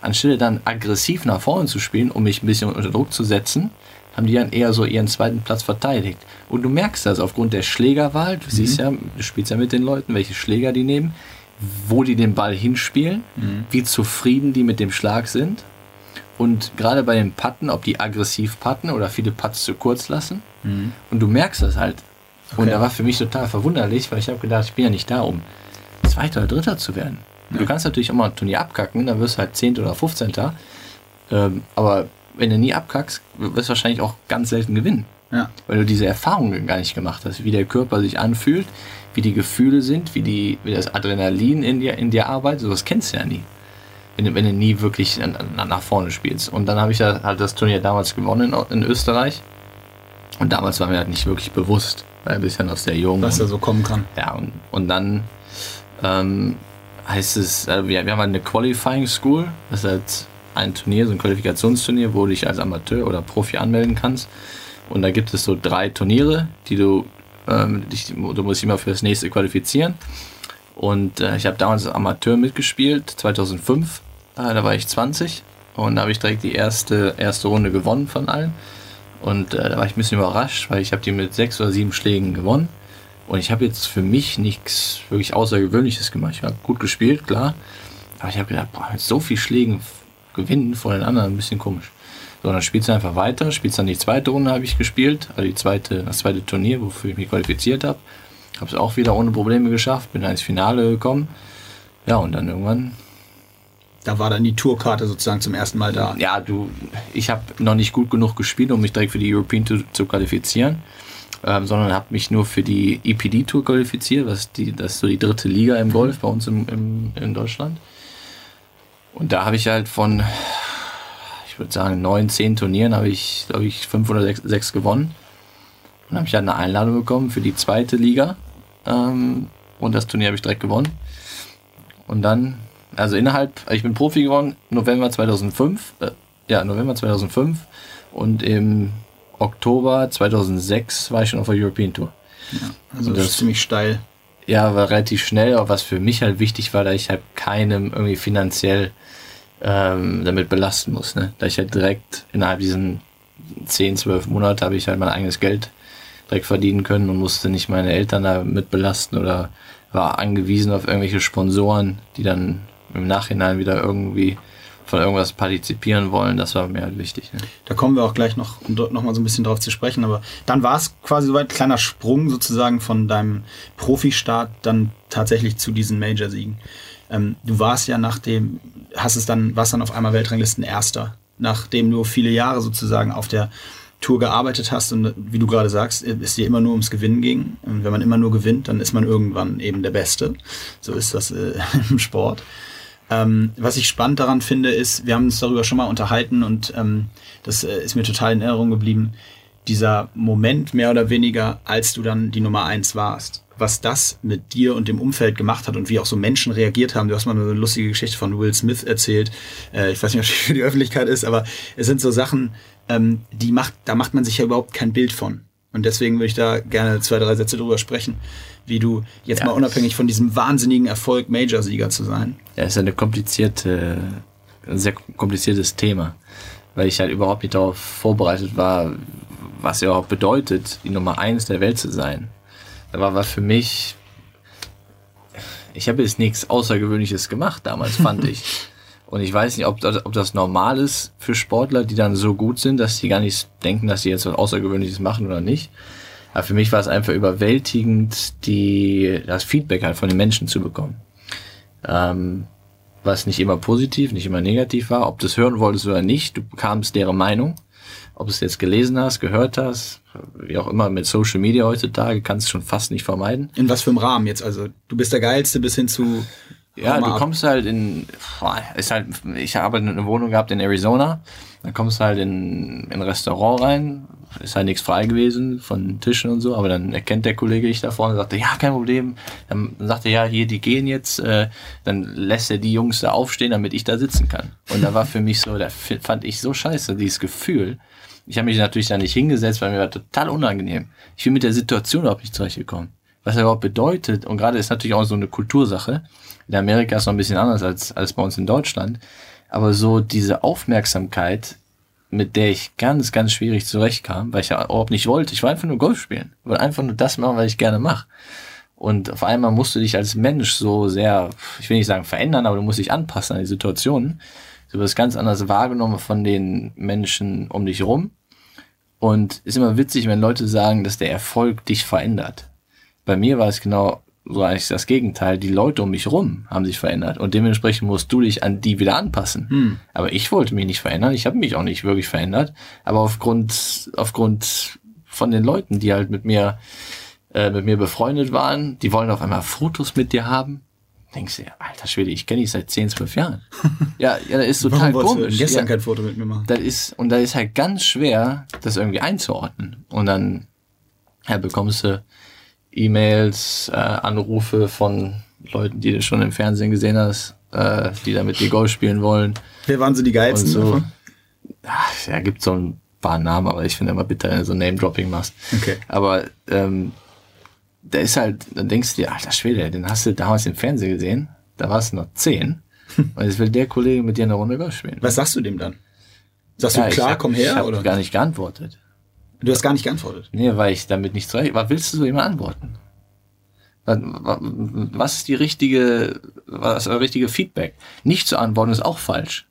anstelle dann aggressiv nach vorne zu spielen, um mich ein bisschen unter Druck zu setzen, haben die dann eher so ihren zweiten Platz verteidigt. Und du merkst das aufgrund der Schlägerwahl, du mhm. siehst ja, du spielst ja mit den Leuten, welche Schläger die nehmen, wo die den Ball hinspielen, mhm. wie zufrieden die mit dem Schlag sind. Und gerade bei den Patten, ob die aggressiv patten oder viele Putts zu kurz lassen. Mhm. Und du merkst das halt. Okay. Und da war für mich total verwunderlich, weil ich habe gedacht, ich bin ja nicht da, um Zweiter oder Dritter zu werden. Ja. Du kannst natürlich auch mal ein Turnier abkacken, dann wirst du halt Zehnter oder Fünfzehnter. Ähm, aber wenn du nie abkackst, wirst du wahrscheinlich auch ganz selten gewinnen. Ja. Weil du diese Erfahrungen gar nicht gemacht hast, wie der Körper sich anfühlt, wie die Gefühle sind, wie, die, wie das Adrenalin in dir, in dir arbeitet. Sowas kennst du ja nie. Wenn du, wenn du nie wirklich nach vorne spielst. Und dann habe ich halt das Turnier damals gewonnen in, in Österreich. Und damals war mir halt nicht wirklich bewusst, ein bisschen aus der Jugend. Was da so kommen kann. Ja, und, und dann ähm, heißt es, äh, wir, wir haben halt eine Qualifying School, das ist halt ein Turnier, so ein Qualifikationsturnier, wo du dich als Amateur oder Profi anmelden kannst. Und da gibt es so drei Turniere, die du, ähm, dich, du musst immer für das nächste qualifizieren. Und äh, ich habe damals als Amateur mitgespielt, 2005, äh, da war ich 20 und da habe ich direkt die erste, erste Runde gewonnen von allen. Und äh, da war ich ein bisschen überrascht, weil ich habe die mit sechs oder sieben Schlägen gewonnen. Und ich habe jetzt für mich nichts wirklich Außergewöhnliches gemacht. Ich habe gut gespielt, klar. Aber ich habe gedacht, boah, mit so viel Schlägen gewinnen vor den anderen, ein bisschen komisch. So, dann spielst du einfach weiter, spielst dann die zweite Runde, habe ich gespielt, also die zweite, das zweite Turnier, wofür ich mich qualifiziert habe. Habe es auch wieder ohne Probleme geschafft, bin ins Finale gekommen. Ja, und dann irgendwann da war dann die Tourkarte sozusagen zum ersten Mal da. Ja, du, ich habe noch nicht gut genug gespielt, um mich direkt für die European Tour zu qualifizieren, ähm, sondern habe mich nur für die EPD Tour qualifiziert, was die, das ist so die dritte Liga im Golf bei uns im, im in Deutschland. Und da habe ich halt von, ich würde sagen, neun, zehn Turnieren habe ich, glaube ich, fünf oder sechs, sechs gewonnen. Und habe ich halt eine Einladung bekommen für die zweite Liga. Ähm, und das Turnier habe ich direkt gewonnen. Und dann also innerhalb, ich bin Profi geworden November 2005, äh, ja, November 2005 und im Oktober 2006 war ich schon auf der European Tour. Ja, also das, das ist ziemlich steil. Ja, war relativ schnell, aber was für mich halt wichtig war, da ich halt keinem irgendwie finanziell ähm, damit belasten muss. Ne? Da ich halt direkt innerhalb diesen 10, 12 Monate habe ich halt mein eigenes Geld direkt verdienen können und musste nicht meine Eltern damit belasten oder war angewiesen auf irgendwelche Sponsoren, die dann im Nachhinein wieder irgendwie von irgendwas partizipieren wollen, das war mir halt wichtig. Ne? Da kommen wir auch gleich noch, um noch mal so ein bisschen drauf zu sprechen. Aber dann war es quasi so ein kleiner Sprung sozusagen von deinem Profistart dann tatsächlich zu diesen Major-Siegen. Ähm, du warst ja nach dem, hast es dann, warst dann auf einmal Weltranglisten Erster, nachdem du viele Jahre sozusagen auf der Tour gearbeitet hast und wie du gerade sagst, es dir immer nur ums Gewinnen ging. Und wenn man immer nur gewinnt, dann ist man irgendwann eben der Beste. So ist das äh, im Sport. Ähm, was ich spannend daran finde, ist, wir haben uns darüber schon mal unterhalten und ähm, das äh, ist mir total in Erinnerung geblieben, dieser Moment mehr oder weniger, als du dann die Nummer eins warst. Was das mit dir und dem Umfeld gemacht hat und wie auch so Menschen reagiert haben. Du hast mal eine lustige Geschichte von Will Smith erzählt. Äh, ich weiß nicht, ob die für die Öffentlichkeit ist, aber es sind so Sachen, ähm, die macht, da macht man sich ja überhaupt kein Bild von. Und deswegen würde ich da gerne zwei, drei Sätze drüber sprechen, wie du jetzt ja, mal unabhängig von diesem wahnsinnigen Erfolg Major-Sieger zu sein. Ja, ist eine komplizierte, ein sehr kompliziertes Thema, weil ich halt überhaupt nicht darauf vorbereitet war, was ja auch bedeutet, die Nummer eins der Welt zu sein. Da war, war für mich, ich habe jetzt nichts Außergewöhnliches gemacht damals, fand ich. Und ich weiß nicht, ob das, ob das normal ist für Sportler, die dann so gut sind, dass sie gar nicht denken, dass sie jetzt was Außergewöhnliches machen oder nicht. Aber für mich war es einfach überwältigend, die, das Feedback halt von den Menschen zu bekommen. Ähm, was nicht immer positiv, nicht immer negativ war. Ob du es hören wolltest oder nicht, du bekamst deren Meinung. Ob du es jetzt gelesen hast, gehört hast, wie auch immer mit Social Media heutzutage, kannst du schon fast nicht vermeiden. In was für einem Rahmen jetzt? Also du bist der Geilste bis hin zu ja, du kommst halt in, ist halt, ich habe eine Wohnung gehabt in Arizona, dann kommst du halt in, in ein Restaurant rein, ist halt nichts frei gewesen von Tischen und so, aber dann erkennt der Kollege dich da vorne und sagt, ja, kein Problem. Dann sagt er, ja, hier, die gehen jetzt, äh, dann lässt er die Jungs da aufstehen, damit ich da sitzen kann. Und da war für mich so, da fand ich so scheiße, dieses Gefühl. Ich habe mich natürlich da nicht hingesetzt, weil mir war total unangenehm. Ich bin mit der Situation überhaupt nicht zurechtgekommen. Was er überhaupt bedeutet, und gerade ist natürlich auch so eine Kultursache, in Amerika ist es noch ein bisschen anders als, als bei uns in Deutschland. Aber so diese Aufmerksamkeit, mit der ich ganz, ganz schwierig zurechtkam, weil ich ja überhaupt nicht wollte. Ich wollte einfach nur Golf spielen. Ich wollte einfach nur das machen, was ich gerne mache. Und auf einmal musst du dich als Mensch so sehr, ich will nicht sagen verändern, aber du musst dich anpassen an die Situationen. Du wirst ganz anders wahrgenommen von den Menschen um dich herum. Und ist immer witzig, wenn Leute sagen, dass der Erfolg dich verändert. Bei mir war es genau so eigentlich das Gegenteil. Die Leute um mich rum haben sich verändert und dementsprechend musst du dich an die wieder anpassen. Hm. Aber ich wollte mich nicht verändern. Ich habe mich auch nicht wirklich verändert. Aber aufgrund aufgrund von den Leuten, die halt mit mir äh, mit mir befreundet waren, die wollen auf einmal Fotos mit dir haben. Denkst du, alter Schwede, ich kenne dich seit 10, 12 Jahren. ja, ja, das ist total Warum komisch. Du gestern ja, kein Foto mit mir machen. Das ist, und da ist halt ganz schwer, das irgendwie einzuordnen. Und dann ja, bekommst du E-Mails, äh, Anrufe von Leuten, die du schon im Fernsehen gesehen hast, äh, die da mit dir Golf spielen wollen. Wer waren so die geilsten so? Ach, ja, gibt so ein paar Namen, aber ich finde immer bitter, wenn du so Name-Dropping machst. Okay. Aber ähm, da ist halt, dann denkst du dir, alter Schwede, den hast du damals im Fernsehen gesehen, da warst du noch zehn. und jetzt will der Kollege mit dir eine Runde Golf spielen. Was sagst du dem dann? Sagst ja, du klar, hab, komm her? Ich habe gar nicht geantwortet. Du hast gar nicht geantwortet. Nee, weil ich damit nicht zurecht. Was willst du so immer antworten? Was, ist die richtige, was ist das richtige Feedback? Nicht zu antworten ist auch falsch.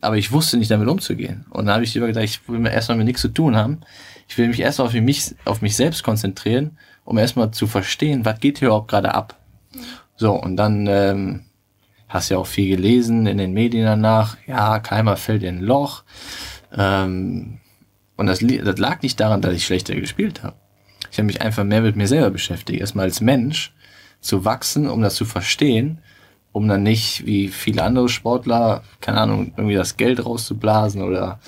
Aber ich wusste nicht damit umzugehen. Und dann habe ich lieber gedacht, ich will mir erstmal mit nichts zu tun haben. Ich will mich erstmal auf mich, auf mich selbst konzentrieren, um erstmal zu verstehen, was geht hier überhaupt gerade ab. So, und dann ähm, hast ja auch viel gelesen in den Medien danach. Ja, Keimer fällt in ein Loch. Ähm, und das, das lag nicht daran, dass ich schlechter gespielt habe. Ich habe mich einfach mehr mit mir selber beschäftigt. Erstmal als Mensch zu wachsen, um das zu verstehen, um dann nicht wie viele andere Sportler, keine Ahnung, irgendwie das Geld rauszublasen oder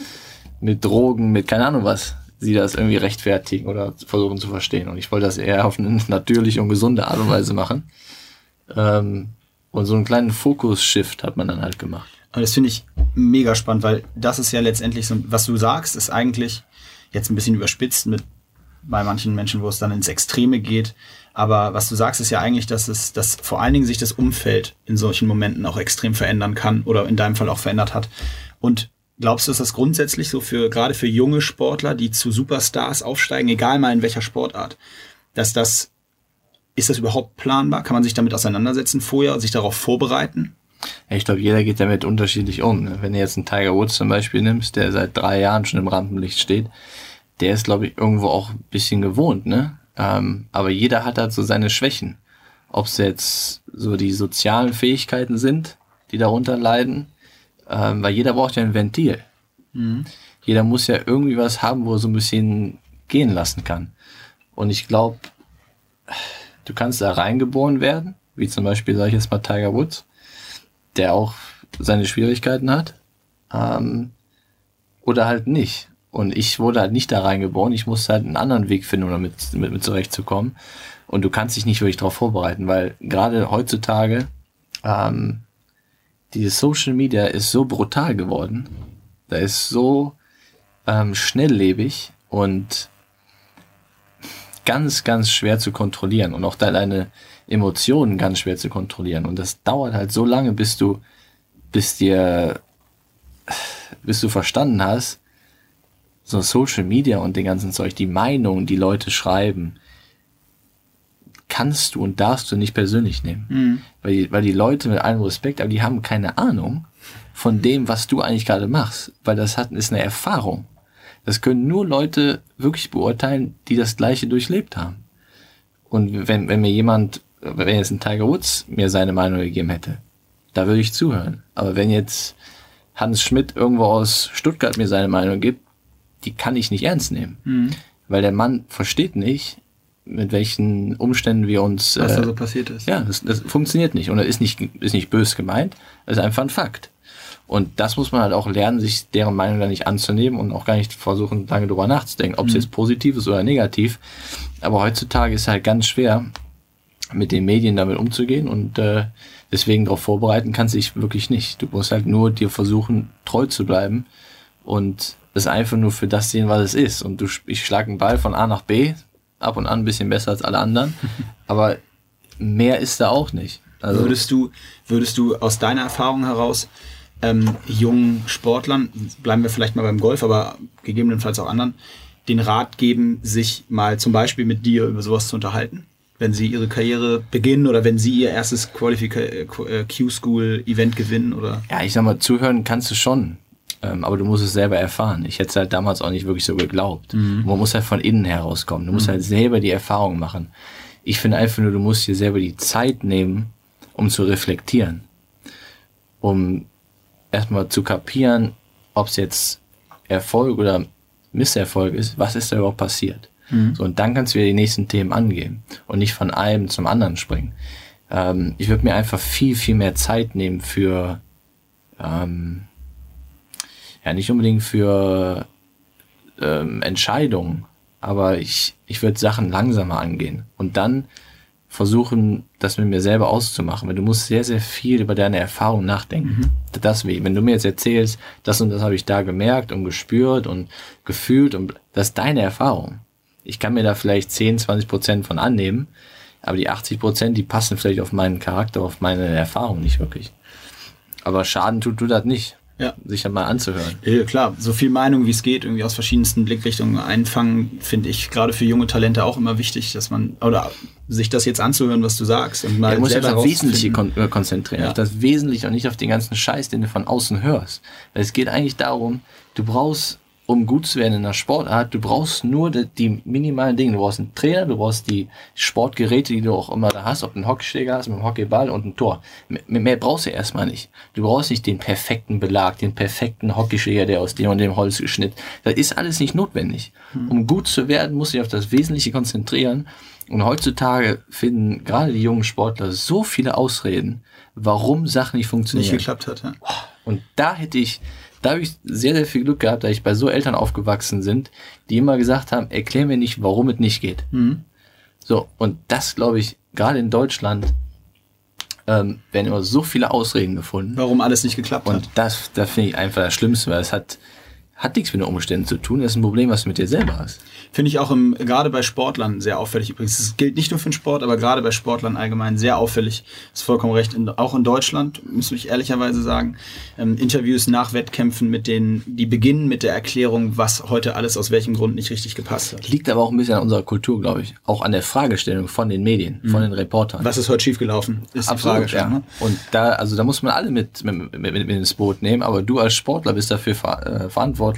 mit Drogen, mit keine Ahnung was, sie das irgendwie rechtfertigen oder versuchen zu verstehen. Und ich wollte das eher auf eine natürliche und gesunde Art und Weise machen. Ähm, und so einen kleinen Fokus-Shift hat man dann halt gemacht. Und das finde ich mega spannend, weil das ist ja letztendlich so, was du sagst, ist eigentlich jetzt ein bisschen überspitzt mit bei manchen Menschen, wo es dann ins Extreme geht. Aber was du sagst, ist ja eigentlich, dass es, dass vor allen Dingen sich das Umfeld in solchen Momenten auch extrem verändern kann oder in deinem Fall auch verändert hat. Und glaubst du, ist das grundsätzlich so für, gerade für junge Sportler, die zu Superstars aufsteigen, egal mal in welcher Sportart, dass das, ist das überhaupt planbar? Kann man sich damit auseinandersetzen vorher sich darauf vorbereiten? Ich glaube, jeder geht damit unterschiedlich um. Ne? Wenn du jetzt einen Tiger Woods zum Beispiel nimmst, der seit drei Jahren schon im Rampenlicht steht, der ist, glaube ich, irgendwo auch ein bisschen gewohnt, ne? Ähm, aber jeder hat halt so seine Schwächen. Ob es jetzt so die sozialen Fähigkeiten sind, die darunter leiden, ähm, weil jeder braucht ja ein Ventil. Mhm. Jeder muss ja irgendwie was haben, wo er so ein bisschen gehen lassen kann. Und ich glaube, du kannst da reingeboren werden, wie zum Beispiel, sage ich jetzt mal, Tiger Woods, der auch seine Schwierigkeiten hat, ähm, oder halt nicht. Und ich wurde halt nicht da reingeboren, ich musste halt einen anderen Weg finden, um damit mit, mit zurechtzukommen. Und du kannst dich nicht wirklich darauf vorbereiten, weil gerade heutzutage ähm, dieses Social Media ist so brutal geworden. Da ist so ähm, schnelllebig und ganz, ganz schwer zu kontrollieren und auch deine Emotionen ganz schwer zu kontrollieren. Und das dauert halt so lange, bis du, bis dir, bis du verstanden hast, so Social Media und den ganzen Zeug, die Meinung, die Leute schreiben, kannst du und darfst du nicht persönlich nehmen. Mhm. Weil, weil die Leute mit allem Respekt, aber die haben keine Ahnung von dem, was du eigentlich gerade machst. Weil das hat, ist eine Erfahrung. Das können nur Leute wirklich beurteilen, die das Gleiche durchlebt haben. Und wenn, wenn mir jemand, wenn jetzt ein Tiger Woods mir seine Meinung gegeben hätte, da würde ich zuhören. Aber wenn jetzt Hans Schmidt irgendwo aus Stuttgart mir seine Meinung gibt, die kann ich nicht ernst nehmen. Mhm. Weil der Mann versteht nicht, mit welchen Umständen wir uns. Was äh, da so passiert ist. Ja, das, das funktioniert nicht. Und er ist nicht, ist nicht bös gemeint, das ist einfach ein Fakt. Und das muss man halt auch lernen, sich deren Meinung da nicht anzunehmen und auch gar nicht versuchen, lange drüber nachzudenken, ob es mhm. jetzt positiv ist oder negativ. Aber heutzutage ist halt ganz schwer, mit den Medien damit umzugehen und äh, deswegen darauf vorbereiten kannst du dich wirklich nicht. Du musst halt nur dir versuchen, treu zu bleiben und das einfach nur für das sehen, was es ist. Und du, ich schlage einen Ball von A nach B, ab und an ein bisschen besser als alle anderen, aber mehr ist da auch nicht. Also würdest du, würdest du aus deiner Erfahrung heraus ähm, jungen Sportlern, bleiben wir vielleicht mal beim Golf, aber gegebenenfalls auch anderen, den Rat geben, sich mal zum Beispiel mit dir über sowas zu unterhalten? Wenn sie ihre Karriere beginnen oder wenn sie ihr erstes Q-School-Event gewinnen oder? Ja, ich sag mal, zuhören kannst du schon. Ähm, aber du musst es selber erfahren. Ich hätte es halt damals auch nicht wirklich so geglaubt. Mhm. Man muss halt von innen herauskommen. Du musst mhm. halt selber die Erfahrung machen. Ich finde einfach nur, du musst dir selber die Zeit nehmen, um zu reflektieren. Um erstmal zu kapieren, ob es jetzt Erfolg oder Misserfolg ist, was ist da überhaupt passiert. Mhm. So, und dann kannst du wieder die nächsten Themen angehen und nicht von einem zum anderen springen. Ähm, ich würde mir einfach viel, viel mehr Zeit nehmen für, ähm, ja, nicht unbedingt für ähm, Entscheidungen, aber ich, ich würde Sachen langsamer angehen und dann versuchen, das mit mir selber auszumachen, weil du musst sehr, sehr viel über deine Erfahrung nachdenken. Mhm. Das wie, wenn du mir jetzt erzählst, das und das habe ich da gemerkt und gespürt und gefühlt und das ist deine Erfahrung. Ich kann mir da vielleicht 10, 20 Prozent von annehmen, aber die 80 Prozent, die passen vielleicht auf meinen Charakter, auf meine Erfahrung nicht wirklich. Aber Schaden tut du das nicht ja. sich dann mal anzuhören. Ja, klar, so viel Meinung wie es geht, irgendwie aus verschiedensten Blickrichtungen einfangen, finde ich gerade für junge Talente auch immer wichtig, dass man, oder sich das jetzt anzuhören, was du sagst. Und mal ja, du musst auf das Wesentliche kon äh, konzentrieren, ja. auf das Wesentliche und nicht auf den ganzen Scheiß, den du von außen hörst. Weil es geht eigentlich darum, du brauchst um gut zu werden in der Sportart, du brauchst nur die, die, minimalen Dinge. Du brauchst einen Trainer, du brauchst die Sportgeräte, die du auch immer da hast, ob du einen Hockeyschläger hast, mit einem Hockeyball und ein Tor. Mehr, mehr brauchst du erstmal nicht. Du brauchst nicht den perfekten Belag, den perfekten Hockeyschläger, der aus dem und dem Holz geschnitten. Das ist alles nicht notwendig. Hm. Um gut zu werden, musst du dich auf das Wesentliche konzentrieren. Und heutzutage finden gerade die jungen Sportler so viele Ausreden, warum Sachen nicht funktionieren. Nicht geklappt hat, ja. Und da hätte ich, da habe ich sehr, sehr viel Glück gehabt, da ich bei so Eltern aufgewachsen sind, die immer gesagt haben, erklär mir nicht, warum es nicht geht. Mhm. So, und das glaube ich, gerade in Deutschland ähm, werden immer so viele Ausreden gefunden. Warum alles nicht geklappt und hat. Und das, das finde ich einfach das Schlimmste, weil es hat hat nichts mit den Umständen zu tun, das ist ein Problem, was du mit dir selber hast. Finde ich auch im, gerade bei Sportlern sehr auffällig. Übrigens, das gilt nicht nur für den Sport, aber gerade bei Sportlern allgemein sehr auffällig. Ist vollkommen recht. In, auch in Deutschland, muss ich ehrlicherweise sagen, ähm, Interviews nach Wettkämpfen mit denen, die beginnen mit der Erklärung, was heute alles aus welchem Grund nicht richtig gepasst hat. Liegt aber auch ein bisschen an unserer Kultur, glaube ich. Auch an der Fragestellung von den Medien, mhm. von den Reportern. Was ist heute schiefgelaufen? Ist Absolut, die Frage. Ja. Ne? Und da, also da muss man alle mit, mit, mit, mit ins Boot nehmen, aber du als Sportler bist dafür ver äh, verantwortlich,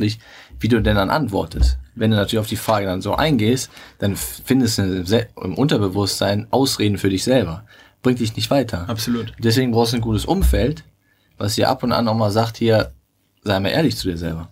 wie du denn dann antwortest. Wenn du natürlich auf die Frage dann so eingehst, dann findest du im Unterbewusstsein Ausreden für dich selber. Bringt dich nicht weiter. Absolut. Deswegen brauchst du ein gutes Umfeld, was dir ab und an auch mal sagt, hier, sei mal ehrlich zu dir selber.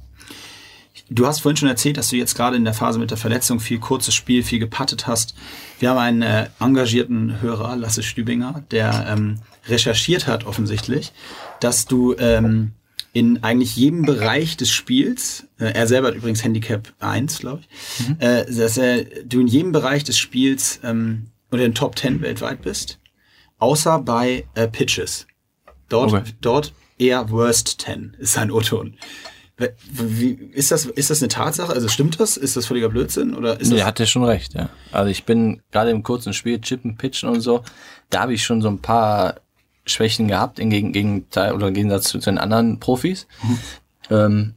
Du hast vorhin schon erzählt, dass du jetzt gerade in der Phase mit der Verletzung viel kurzes Spiel, viel gepattet hast. Wir haben einen äh, engagierten Hörer, Lasse Stübinger, der ähm, recherchiert hat offensichtlich, dass du ähm, in eigentlich jedem Bereich des Spiels, äh, er selber hat übrigens Handicap 1, glaube ich, mhm. äh, dass er, du in jedem Bereich des Spiels ähm, unter den Top 10 weltweit bist, außer bei äh, Pitches. Dort, okay. dort eher Worst 10 ist sein O-Ton. Wie, ist, das, ist das eine Tatsache? Also stimmt das? Ist das völliger Blödsinn? Oder ist nee, das hat er schon recht, ja. Also ich bin gerade im kurzen Spiel, Chippen, Pitchen und so, da habe ich schon so ein paar Schwächen gehabt, im Gegenteil oder im Gegensatz zu, den anderen Profis. Mhm. Ähm,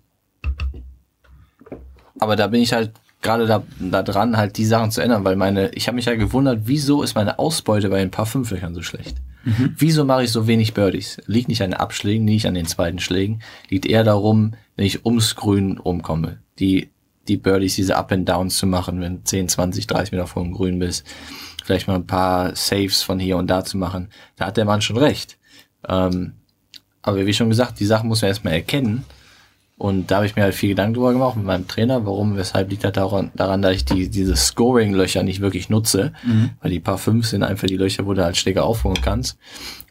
aber da bin ich halt gerade da, da dran, halt die Sachen zu ändern, weil meine, ich habe mich ja halt gewundert, wieso ist meine Ausbeute bei ein paar Fünflöchern so schlecht? Mhm. Wieso mache ich so wenig Birdies? Liegt nicht an den Abschlägen, nicht an den zweiten Schlägen, liegt eher darum, wenn ich ums Grün rumkomme, die, die Birdies, diese Up and Downs zu machen, wenn 10, 20, 30 Meter vor dem Grün bist vielleicht mal ein paar Saves von hier und da zu machen. Da hat der Mann schon recht. Ähm, aber wie schon gesagt, die Sachen muss man erstmal erkennen. Und da habe ich mir halt viel Gedanken drüber gemacht mit meinem Trainer. Warum, weshalb liegt das daran, daran dass ich die, diese Scoring-Löcher nicht wirklich nutze. Mhm. Weil die paar fünf sind einfach die Löcher, wo du halt Schläger aufholen kannst.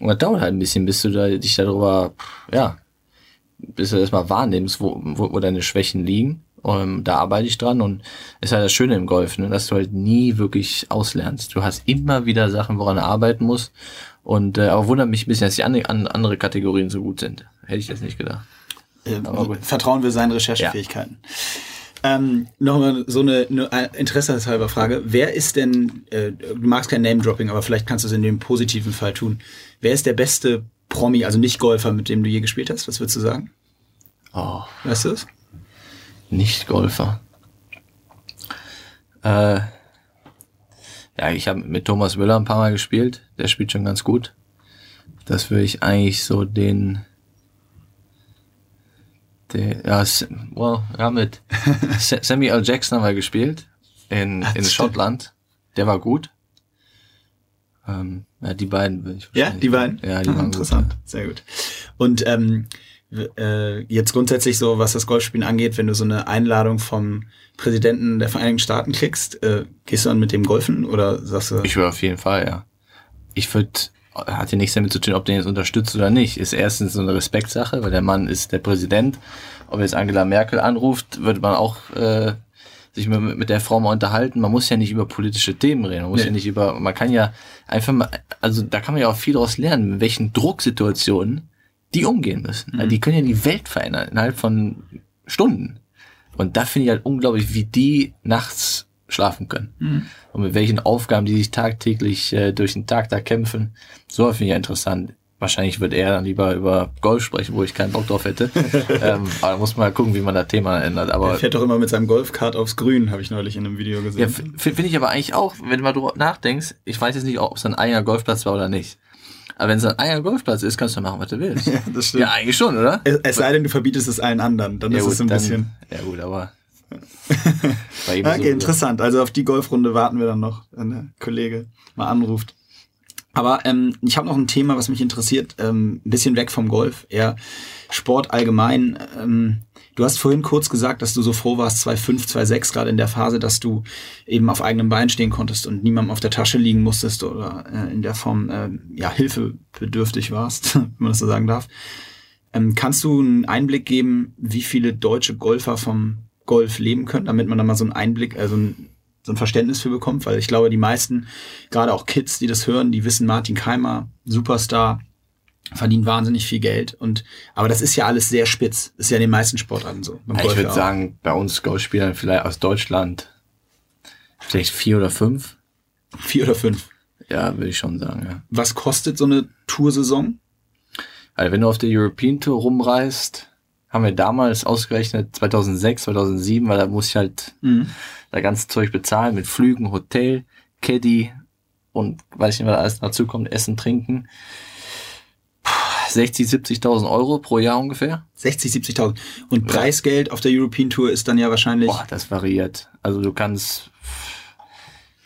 Und das dauert halt ein bisschen, bis du da, dich darüber, ja, bis du erstmal wahrnimmst, wo, wo, wo deine Schwächen liegen. Um, da arbeite ich dran und ist halt das Schöne im Golf, ne, dass du halt nie wirklich auslernst. Du hast immer wieder Sachen, woran du arbeiten musst. Und äh, aber wundert mich ein bisschen, dass die andere, andere Kategorien so gut sind. Hätte ich jetzt nicht gedacht. Äh, vertrauen wir seinen Recherchefähigkeiten. Ja. Ähm, Nochmal so eine, eine interessenshalber Frage. Wer ist denn, äh, du magst kein Name-Dropping, aber vielleicht kannst du es in dem positiven Fall tun. Wer ist der beste Promi, also nicht Golfer, mit dem du je gespielt hast? Was würdest du sagen? Oh. Weißt du es? Nicht-Golfer. Äh, ja, ich habe mit Thomas Müller ein paar Mal gespielt. Der spielt schon ganz gut. Das würde ich eigentlich so den, der, ja, well, ja, mit Samuel L. Jackson haben wir gespielt in, in Schottland. Der war gut. Ähm, ja, die beiden würde ich Ja, die beiden? Ja, die ah, waren interessant. Gut, ja. Sehr gut. Und ähm, äh, jetzt grundsätzlich so, was das Golfspielen angeht, wenn du so eine Einladung vom Präsidenten der Vereinigten Staaten kriegst, äh, gehst du dann mit dem golfen oder sagst du? Ich würde auf jeden Fall, ja. Ich würde, hat ja nichts damit zu tun, ob den jetzt unterstützt oder nicht. Ist erstens so eine Respektsache, weil der Mann ist der Präsident. Ob jetzt Angela Merkel anruft, würde man auch äh, sich mit, mit der Frau mal unterhalten. Man muss ja nicht über politische Themen reden. Man muss nee. ja nicht über, man kann ja einfach mal, also da kann man ja auch viel daraus lernen, in welchen Drucksituationen die umgehen müssen. Mhm. Die können ja die Welt verändern innerhalb von Stunden. Und da finde ich halt unglaublich, wie die nachts schlafen können. Mhm. Und mit welchen Aufgaben die sich tagtäglich äh, durch den Tag da kämpfen. So finde ich ja interessant. Wahrscheinlich wird er dann lieber über Golf sprechen, wo ich keinen Bock drauf hätte. ähm, aber da muss man mal gucken, wie man das Thema ändert. Aber er fährt doch immer mit seinem Golfkart aufs Grün, habe ich neulich in einem Video gesehen. Ja, finde ich aber eigentlich auch, wenn du mal drüber nachdenkst, ich weiß jetzt nicht, ob es ein eigener Golfplatz war oder nicht. Aber wenn es ein eigener Golfplatz ist, kannst du machen, was du willst. Ja, das stimmt. Ja, eigentlich schon, oder? Es, es sei denn, du verbietest es allen anderen. Dann ja, ist gut, es ein dann, bisschen. Ja, gut, aber. okay, so interessant. Also auf die Golfrunde warten wir dann noch, wenn der Kollege mal anruft. Aber ähm, ich habe noch ein Thema, was mich interessiert, ähm, ein bisschen weg vom Golf, eher Sport allgemein. Ähm, Du hast vorhin kurz gesagt, dass du so froh warst, 2,5, 2,6, gerade in der Phase, dass du eben auf eigenem Bein stehen konntest und niemandem auf der Tasche liegen musstest oder äh, in der Form äh, ja hilfebedürftig warst, wenn man das so sagen darf. Ähm, kannst du einen Einblick geben, wie viele deutsche Golfer vom Golf leben können, damit man da mal so einen Einblick, also ein, so ein Verständnis für bekommt? Weil ich glaube, die meisten, gerade auch Kids, die das hören, die wissen Martin Keimer, Superstar, verdienen wahnsinnig viel Geld und aber das ist ja alles sehr spitz. Das ist ja in den meisten Sportarten so. Ich würde sagen, bei uns Golfspielern vielleicht aus Deutschland vielleicht vier oder fünf. Vier oder fünf. Ja, würde ich schon sagen, ja. Was kostet so eine Toursaison? Also wenn du auf der European Tour rumreist, haben wir damals ausgerechnet 2006, 2007, weil da muss ich halt mhm. da ganze Zeug bezahlen mit Flügen, Hotel, Caddy und weiß ich nicht, was alles dazu kommt, Essen, Trinken. 60, 70.000 Euro pro Jahr ungefähr. 60, 70.000. Und Preisgeld auf der European Tour ist dann ja wahrscheinlich. Boah, das variiert. Also du kannst.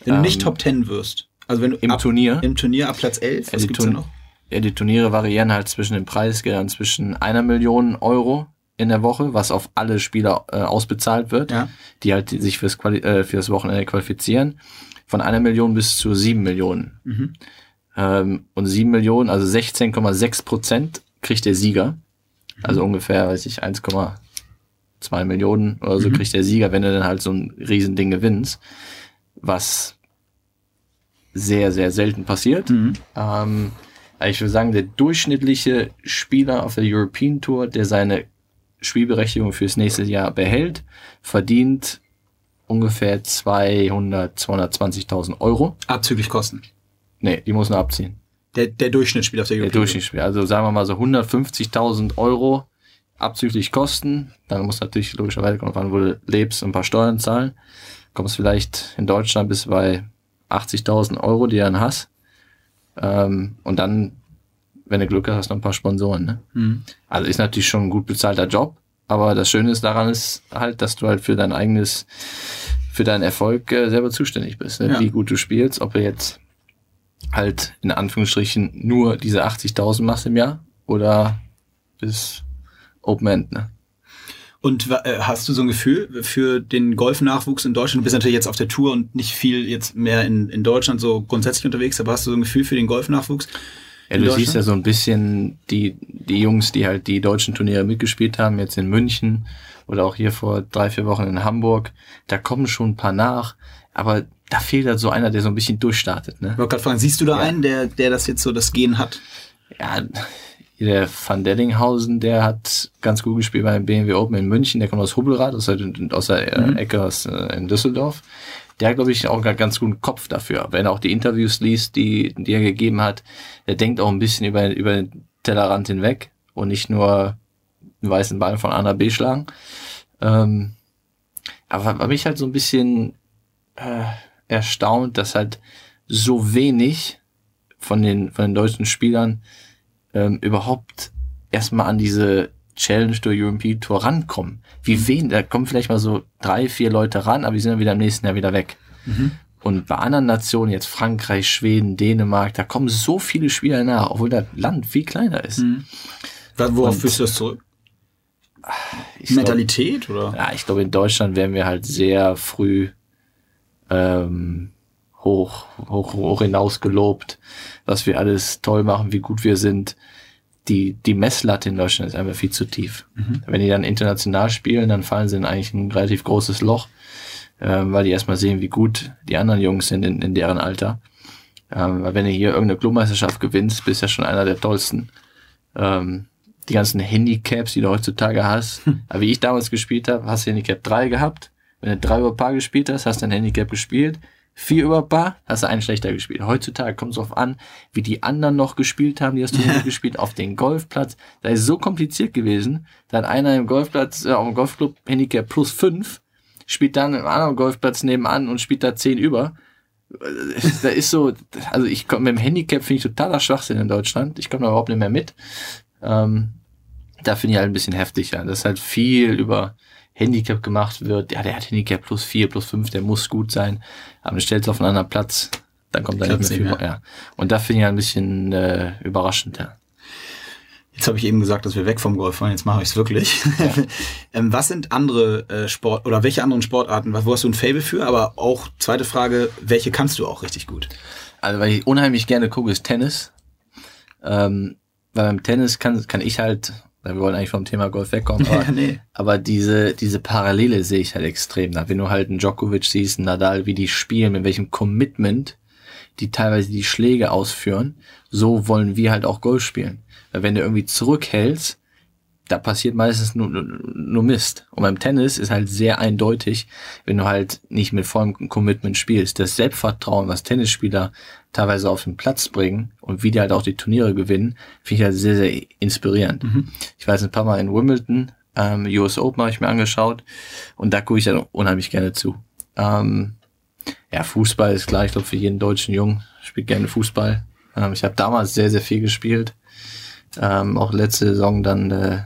Wenn ähm, du nicht Top 10 wirst. Also wenn du im ab, Turnier. Im Turnier ab Platz 11, was ja, gibt's da noch? Ja, die Turniere variieren halt zwischen den Preisgeldern zwischen einer Million Euro in der Woche, was auf alle Spieler äh, ausbezahlt wird, ja. die halt sich fürs, Quali äh, fürs Wochenende qualifizieren, von einer Million bis zu sieben Millionen. Mhm. Ähm, und sieben Millionen, also 16,6 Prozent kriegt der Sieger. Also mhm. ungefähr, weiß ich, 1,2 Millionen oder so mhm. kriegt der Sieger, wenn du dann halt so ein Riesending gewinnst. Was sehr, sehr selten passiert. Mhm. Ähm, ich würde sagen, der durchschnittliche Spieler auf der European Tour, der seine Spielberechtigung fürs nächste Jahr behält, verdient ungefähr 200, 220.000 Euro. Abzüglich Kosten. Nee, die muss nur abziehen. Der, der Durchschnittsspieler auf der European Der Durchschnittsspieler. Also sagen wir mal so 150.000 Euro abzüglich Kosten. Dann muss natürlich logischerweise kommen, wann du lebst und ein paar Steuern zahlen. Kommst vielleicht in Deutschland bis bei 80.000 Euro, die du dann hast. Ähm, und dann wenn du Glück hast, hast du noch ein paar Sponsoren. Ne? Mhm. Also ist natürlich schon ein gut bezahlter Job, aber das Schöne ist daran ist halt, dass du halt für dein eigenes, für deinen Erfolg äh, selber zuständig bist. Ne? Ja. Wie gut du spielst, ob du jetzt halt in Anführungsstrichen nur diese 80.000 machst im Jahr oder bis Open End. Ne? Und äh, hast du so ein Gefühl für den Golfnachwuchs in Deutschland? Du bist natürlich jetzt auf der Tour und nicht viel jetzt mehr in, in Deutschland so grundsätzlich unterwegs, aber hast du so ein Gefühl für den Golfnachwuchs? Ja, du siehst ja so ein bisschen die, die Jungs, die halt die deutschen Turniere mitgespielt haben, jetzt in München oder auch hier vor drei, vier Wochen in Hamburg. Da kommen schon ein paar nach, aber da fehlt halt so einer, der so ein bisschen durchstartet. Ne? Ich wollte gerade fragen, siehst du da ja. einen, der, der das jetzt so das Gehen hat? Ja, der Van Dellinghausen, der hat ganz gut gespielt beim BMW Open in München. Der kommt aus Hubbelrad, aus der, aus der mhm. Ecke aus, äh, in Düsseldorf der hat, glaube ich, auch einen ganz guten Kopf dafür. Wenn er auch die Interviews liest, die, die er gegeben hat, der denkt auch ein bisschen über, über den Tellerrand hinweg und nicht nur einen weißen Ball von A nach B schlagen. Ähm, aber war mich halt so ein bisschen äh, erstaunt, dass halt so wenig von den, von den deutschen Spielern ähm, überhaupt erstmal an diese Challenge Tour, European Tour rankommen. Wie wen, da kommen vielleicht mal so drei, vier Leute ran, aber die sind dann wieder im nächsten Jahr wieder weg. Mhm. Und bei anderen Nationen, jetzt Frankreich, Schweden, Dänemark, da kommen so viele Spieler nach, obwohl das Land viel kleiner ist. Mhm. Worauf führst du das zurück? Mentalität glaub, oder? Ja, ich glaube, in Deutschland werden wir halt sehr früh ähm, hoch, hoch, hoch hinaus gelobt, was wir alles toll machen, wie gut wir sind die, die Messlatte in Deutschland ist einfach viel zu tief. Mhm. Wenn die dann international spielen, dann fallen sie in eigentlich ein relativ großes Loch, äh, weil die erstmal sehen, wie gut die anderen Jungs sind in, in deren Alter. Ähm, weil wenn du hier irgendeine Clubmeisterschaft gewinnst, bist du ja schon einer der tollsten. Ähm, die ganzen Handicaps, die du heutzutage hast. Hm. Aber wie ich damals gespielt habe, hast du Handicap 3 gehabt. Wenn du drei über Paar gespielt hast, hast du ein Handicap gespielt vier über Paar, hast du einen schlechter gespielt. Heutzutage kommt es darauf an, wie die anderen noch gespielt haben, die hast du ja. gespielt, auf den Golfplatz. Da ist so kompliziert gewesen. Da hat einer im Golfplatz, äh, auf dem Golfclub Handicap plus fünf, spielt dann im anderen Golfplatz nebenan und spielt da zehn über. Da ist so, also ich komme mit dem Handicap finde ich totaler Schwachsinn in Deutschland. Ich komme da überhaupt nicht mehr mit. Ähm, da finde ich halt ein bisschen heftig, ja. Das ist halt viel über Handicap gemacht wird, ja, der hat Handicap plus vier, plus fünf, der muss gut sein. Aber du stellst auf einen anderen Platz, dann kommt da nicht mehr viel. Mehr. Ja. Und da finde ich ein bisschen äh, überraschend, ja. Jetzt habe ich eben gesagt, dass wir weg vom Golf waren, jetzt mache ich es wirklich. Ja. ähm, was sind andere äh, Sport oder welche anderen Sportarten, wo hast du ein Fable für? Aber auch zweite Frage, welche kannst du auch richtig gut? Also, weil ich unheimlich gerne gucke, ist Tennis. Ähm, weil beim Tennis kann, kann ich halt wir wollen eigentlich vom Thema Golf wegkommen, aber, nee. aber diese, diese Parallele sehe ich halt extrem. Wenn du halt einen Djokovic siehst, einen Nadal, wie die spielen, mit welchem Commitment die teilweise die Schläge ausführen, so wollen wir halt auch Golf spielen. Weil wenn du irgendwie zurückhältst, da passiert meistens nur, nur Mist. Und beim Tennis ist halt sehr eindeutig, wenn du halt nicht mit vollem Commitment spielst. Das Selbstvertrauen, was Tennisspieler teilweise auf den Platz bringen und wie die halt auch die Turniere gewinnen, finde ich halt sehr, sehr inspirierend. Mhm. Ich weiß ein paar Mal in Wimbledon, ähm, US Open habe ich mir angeschaut und da gucke ich dann unheimlich gerne zu. Ähm, ja, Fußball ist klar, ich glaube für jeden deutschen Jungen spielt gerne Fußball. Ähm, ich habe damals sehr, sehr viel gespielt. Ähm, auch letzte Saison dann äh,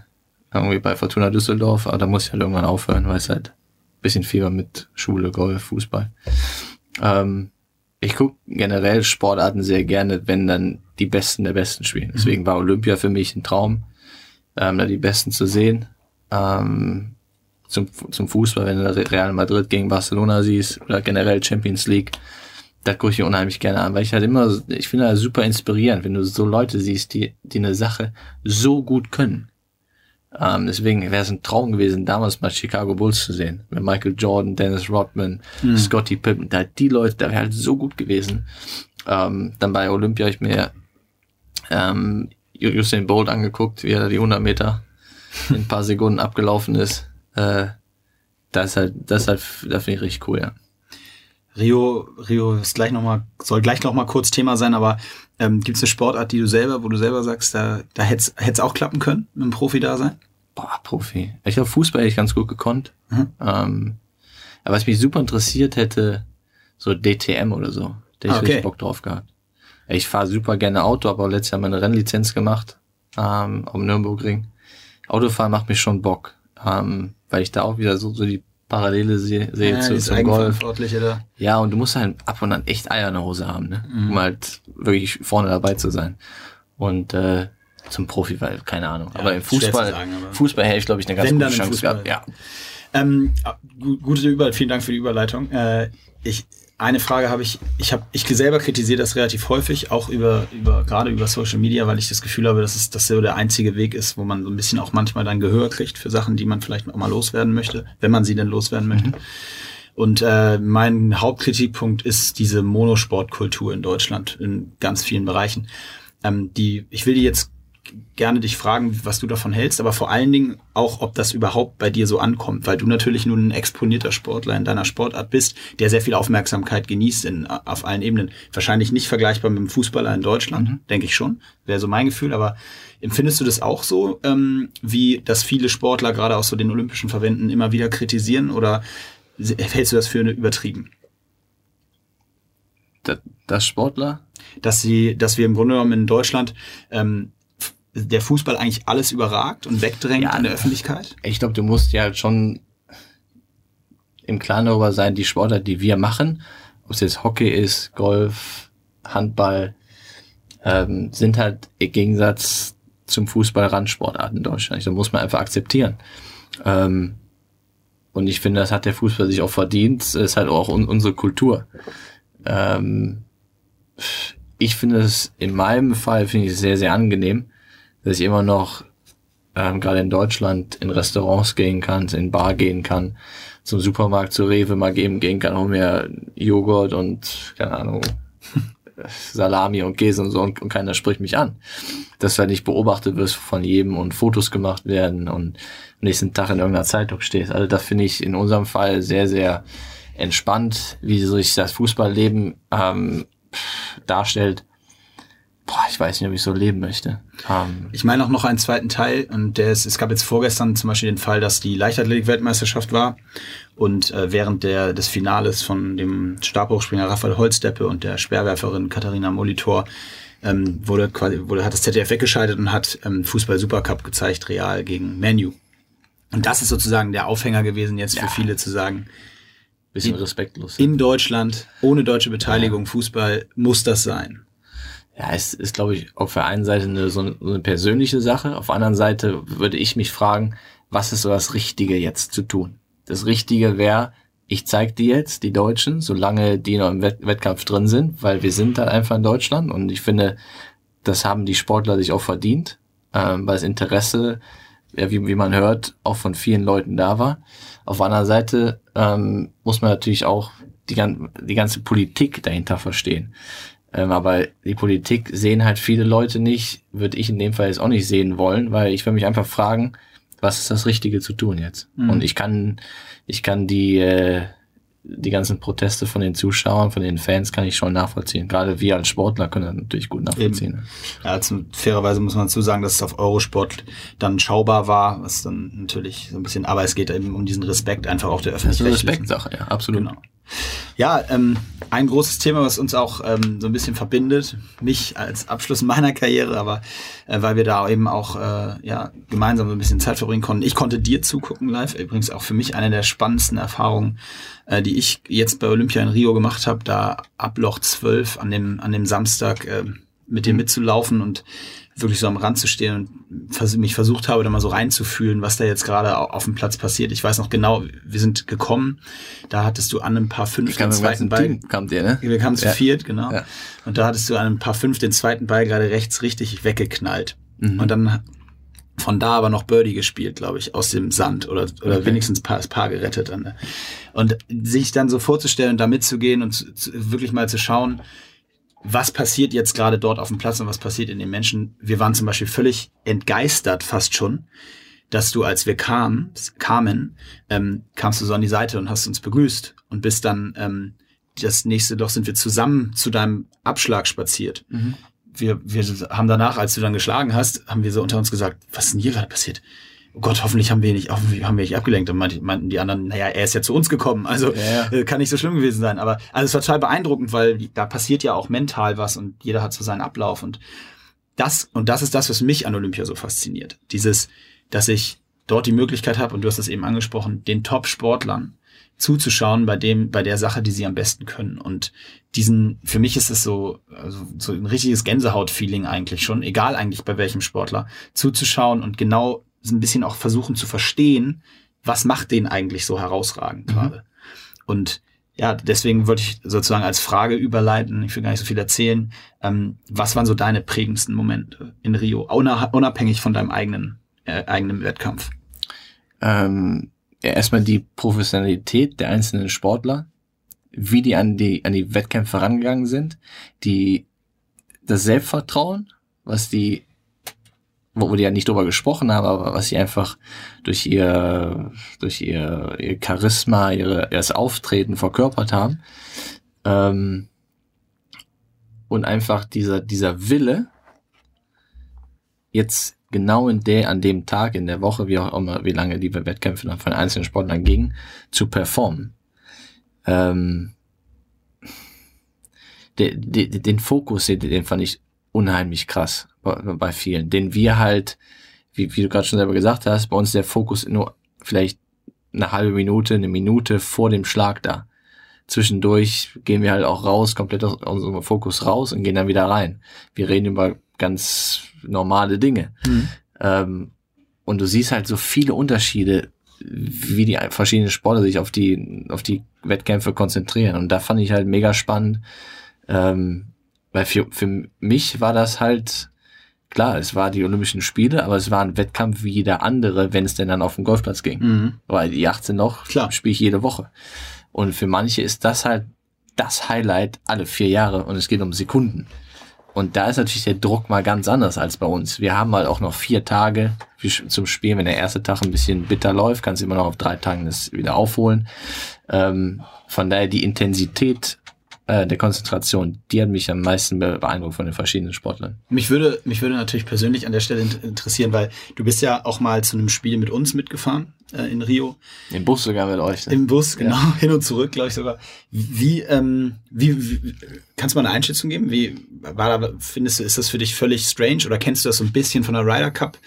irgendwie bei Fortuna Düsseldorf, aber da muss ich halt irgendwann aufhören, weil es halt ein bisschen Fieber mit Schule, Golf, Fußball. Ähm, ich gucke generell Sportarten sehr gerne, wenn dann die Besten der Besten spielen. Mhm. Deswegen war Olympia für mich ein Traum, ähm, da die Besten zu sehen. Ähm, zum, zum Fußball, wenn du Real Madrid gegen Barcelona siehst oder generell Champions League, da gucke ich unheimlich gerne an, weil ich halt immer, ich finde das super inspirierend, wenn du so Leute siehst, die, die eine Sache so gut können. Ähm, deswegen wäre es ein Traum gewesen, damals mal Chicago Bulls zu sehen. Mit Michael Jordan, Dennis Rodman, mhm. Scotty Pippen, da die Leute, da wäre halt so gut gewesen. Ähm, dann bei Olympia ich mir ähm, Usain Bolt angeguckt, wie er da die 100 Meter in ein paar Sekunden abgelaufen ist. Äh, das ist halt, das ist halt, das finde ich richtig cool, ja. Rio, Rio ist gleich noch mal, soll gleich noch mal kurz Thema sein, aber ähm, gibt es eine Sportart, die du selber, wo du selber sagst, da, da hätte es auch klappen können, mit einem Profi da sein? Boah, Profi. Ich glaube, Fußball hätte ich ganz gut gekonnt. Mhm. Ähm, aber was mich super interessiert hätte, so DTM oder so. Da hätte ich ah, okay. Bock drauf gehabt. Ich fahre super gerne Auto, aber letztes Jahr meine Rennlizenz gemacht ähm, am Nürburgring. Autofahren macht mich schon Bock, ähm, weil ich da auch wieder so, so die Parallele sehe, sehe ja, zu, zum Golf. Da. Ja, und du musst halt ab und an echt Eier in der Hose haben, ne? Mhm. um halt wirklich vorne dabei zu sein. Und äh, zum Profi, weil keine Ahnung. Ja, aber im Fußball, sagen, aber Fußball hätte ich glaube ich eine ganz gute Chance gehabt. Ja. Ähm, gute Überleitung, vielen Dank für die Überleitung. Äh, ich eine Frage habe ich, ich habe, ich selber kritisiere das relativ häufig, auch über, über, gerade über Social Media, weil ich das Gefühl habe, dass es das so der einzige Weg ist, wo man so ein bisschen auch manchmal dann Gehör kriegt für Sachen, die man vielleicht auch mal loswerden möchte, wenn man sie denn loswerden möchte. Mhm. Und äh, mein Hauptkritikpunkt ist diese Monosportkultur in Deutschland in ganz vielen Bereichen. Ähm, die, ich will die jetzt gerne dich fragen, was du davon hältst, aber vor allen Dingen auch, ob das überhaupt bei dir so ankommt, weil du natürlich nun ein exponierter Sportler in deiner Sportart bist, der sehr viel Aufmerksamkeit genießt in, auf allen Ebenen. Wahrscheinlich nicht vergleichbar mit einem Fußballer in Deutschland, mhm. denke ich schon, wäre so mein Gefühl, aber empfindest du das auch so, ähm, wie das viele Sportler gerade aus so den Olympischen Verbänden immer wieder kritisieren oder hältst du das für eine übertrieben? Das Sportler? Dass sie, dass wir im Grunde genommen in Deutschland ähm, der Fußball eigentlich alles überragt und wegdrängt ja, in der Öffentlichkeit? Ich glaube, du musst ja schon im Klaren darüber sein, die Sportart, die wir machen, ob es jetzt Hockey ist, Golf, Handball, ähm, sind halt im Gegensatz zum Fußball Randsportarten in Deutschland. Da muss man einfach akzeptieren. Ähm, und ich finde, das hat der Fußball sich auch verdient. Das ist halt auch un unsere Kultur. Ähm, ich finde es in meinem Fall finde ich sehr, sehr angenehm, dass ich immer noch ähm, gerade in Deutschland in Restaurants gehen kann, in Bar gehen kann, zum Supermarkt, zu Rewe mal geben gehen kann, um mir Joghurt und, keine Ahnung, Salami und Käse und so und, und keiner spricht mich an. Dass du halt nicht beobachtet wirst von jedem und Fotos gemacht werden und nächsten Tag in irgendeiner Zeitung stehst. Also das finde ich in unserem Fall sehr, sehr entspannt, wie sich das Fußballleben ähm, darstellt boah, ich weiß nicht, ob ich so leben möchte. Um, ähm, ich meine auch noch einen zweiten Teil und der ist, es gab jetzt vorgestern zum Beispiel den Fall, dass die Leichtathletik-Weltmeisterschaft war und äh, während der, des Finales von dem Stabhochspringer Raphael Holzdeppe und der Speerwerferin Katharina Molitor ähm, wurde quasi, wurde, hat das ZDF weggeschaltet und hat ähm, Fußball Supercup gezeigt, Real gegen Menu. Und das ist sozusagen der Aufhänger gewesen, jetzt ja. für viele zu sagen, bisschen respektlos. In Deutschland, ohne deutsche Beteiligung, ja. Fußball muss das sein ja, es ist, glaube ich, auf der einen Seite eine, so, eine, so eine persönliche Sache. Auf der anderen Seite würde ich mich fragen, was ist so das Richtige jetzt zu tun? Das Richtige wäre, ich zeige dir jetzt, die Deutschen, solange die noch im Wett Wettkampf drin sind, weil wir sind halt einfach in Deutschland und ich finde, das haben die Sportler sich auch verdient, ähm, weil das Interesse, ja, wie, wie man hört, auch von vielen Leuten da war. Auf der anderen Seite ähm, muss man natürlich auch die, die ganze Politik dahinter verstehen Ähm, aber die Politik sehen halt viele Leute nicht, würde ich in dem Fall jetzt auch nicht sehen wollen, weil ich will mich einfach fragen, was ist das Richtige zu tun jetzt? Mhm. Und ich kann, ich kann die, äh, die ganzen Proteste von den Zuschauern, von den Fans kann ich schon nachvollziehen. Gerade wir als Sportler können das natürlich gut nachvollziehen. Eben. Ja, also fairerweise muss man dazu sagen, dass es auf Eurosport dann schaubar war, was dann natürlich so ein bisschen, aber es geht eben um diesen Respekt einfach auch der Öffentlichkeit. Das ist eine Respektsache, ja, absolut. Genau. Ja, ähm, ein großes Thema, was uns auch ähm, so ein bisschen verbindet, mich als Abschluss meiner Karriere, aber äh, weil wir da eben auch äh, ja, gemeinsam so ein bisschen Zeit verbringen konnten. Ich konnte dir zugucken live, übrigens auch für mich eine der spannendsten Erfahrungen, äh, die ich jetzt bei Olympia in Rio gemacht habe, da ab Loch 12 an dem, an dem Samstag äh, mit dir mitzulaufen und wirklich so am Rand zu stehen und mich versucht habe, da mal so reinzufühlen, was da jetzt gerade auf dem Platz passiert. Ich weiß noch genau, wir sind gekommen, da hattest du an einem paar fünf den zweiten Ball. Kam der, ne? Wir kamen zu ja. viert, genau. Ja. Und da hattest du an einem paar fünf den zweiten Ball gerade rechts richtig weggeknallt. Mhm. Und dann von da aber noch Birdie gespielt, glaube ich, aus dem Sand oder, oder okay. wenigstens Paar, das Paar gerettet. Dann, Und sich dann so vorzustellen und da mitzugehen und zu, zu, wirklich mal zu schauen, was passiert jetzt gerade dort auf dem Platz und was passiert in den Menschen. Wir waren zum Beispiel völlig entgeistert fast schon, dass du, als wir kamen, kamen, ähm, kamst du so an die Seite und hast uns begrüßt und bist dann ähm, das nächste doch sind wir zusammen zu deinem Abschlag spaziert. Mhm. Wir, wir haben danach, als du dann geschlagen hast, haben wir so unter uns gesagt, was ist denn hier gerade passiert? Gott, hoffentlich haben wir nicht, hoffentlich haben wir nicht abgelenkt. Und meinten die anderen, naja, er ist ja zu uns gekommen, also ja, ja. Äh, kann nicht so schlimm gewesen sein. Aber also es war total beeindruckend, weil da passiert ja auch mental was und jeder hat so seinen Ablauf. Und das, und das ist das, was mich an Olympia so fasziniert. Dieses, dass ich dort die Möglichkeit habe, und du hast das eben angesprochen, den Top-Sportlern zuzuschauen bei dem, bei der Sache, die sie am besten können. Und diesen, für mich ist es so, also so ein richtiges Gänsehaut-Feeling eigentlich schon, egal eigentlich bei welchem Sportler, zuzuschauen und genau ein bisschen auch versuchen zu verstehen, was macht den eigentlich so herausragend mhm. gerade. Und ja, deswegen würde ich sozusagen als Frage überleiten, ich will gar nicht so viel erzählen, ähm, was waren so deine prägendsten Momente in Rio, unabhängig von deinem eigenen, äh, eigenen Wettkampf? Ähm, ja, erstmal die Professionalität der einzelnen Sportler, wie die an die, an die Wettkämpfe rangegangen sind, die, das Selbstvertrauen, was die wo die ja nicht drüber gesprochen haben, aber was sie einfach durch ihr, durch ihr, ihr Charisma, ihre, ihr Auftreten verkörpert haben. Ähm, und einfach dieser, dieser Wille, jetzt genau in der, an dem Tag, in der Woche, wie auch immer, wie lange die Wettkämpfe dann von einzelnen Sportlern gingen, zu performen. Ähm, de, de, den Fokus, den, den fand ich unheimlich krass bei, bei vielen, den wir halt, wie, wie du gerade schon selber gesagt hast, bei uns der Fokus nur vielleicht eine halbe Minute, eine Minute vor dem Schlag da. Zwischendurch gehen wir halt auch raus, komplett aus unserem Fokus raus und gehen dann wieder rein. Wir reden über ganz normale Dinge. Mhm. Ähm, und du siehst halt so viele Unterschiede, wie die verschiedenen Sportler sich auf die, auf die Wettkämpfe konzentrieren. Und da fand ich halt mega spannend, ähm, weil für, für mich war das halt, klar, es war die Olympischen Spiele, aber es war ein Wettkampf wie jeder andere, wenn es denn dann auf den Golfplatz ging. Mhm. Weil die 18 noch spiele ich jede Woche. Und für manche ist das halt das Highlight alle vier Jahre und es geht um Sekunden. Und da ist natürlich der Druck mal ganz anders als bei uns. Wir haben halt auch noch vier Tage zum Spielen. Wenn der erste Tag ein bisschen bitter läuft, kannst du immer noch auf drei Tagen das wieder aufholen. Ähm, von daher die Intensität äh, der Konzentration, die hat mich am meisten beeindruckt von den verschiedenen Sportlern. Mich würde, mich würde natürlich persönlich an der Stelle interessieren, weil du bist ja auch mal zu einem Spiel mit uns mitgefahren äh, in Rio. Im Bus sogar mit euch. Ne? Im Bus, genau, ja. hin und zurück, glaube ich sogar. Wie, ähm, wie, wie, kannst du mal eine Einschätzung geben? Wie war da, findest du, ist das für dich völlig strange oder kennst du das so ein bisschen von der Ryder Cup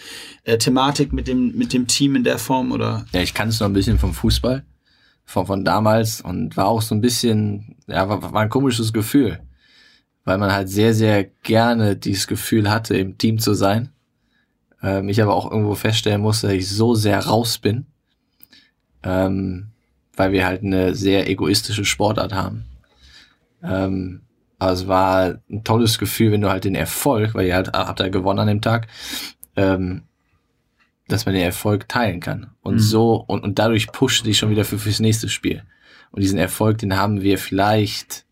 äh, Thematik mit dem mit dem Team in der Form oder? Ja, ich kann es noch ein bisschen vom Fußball von, von damals und war auch so ein bisschen, ja, war, war ein komisches Gefühl, weil man halt sehr, sehr gerne dieses Gefühl hatte, im Team zu sein. Ähm, ich aber auch irgendwo feststellen musste, dass ich so sehr raus bin, ähm, weil wir halt eine sehr egoistische Sportart haben. Ähm, also es war ein tolles Gefühl, wenn du halt den Erfolg, weil ihr halt habt da gewonnen an dem Tag, ähm, dass man den Erfolg teilen kann. Und mhm. so, und, und dadurch pusht dich schon wieder für, fürs nächste Spiel. Und diesen Erfolg, den haben wir vielleicht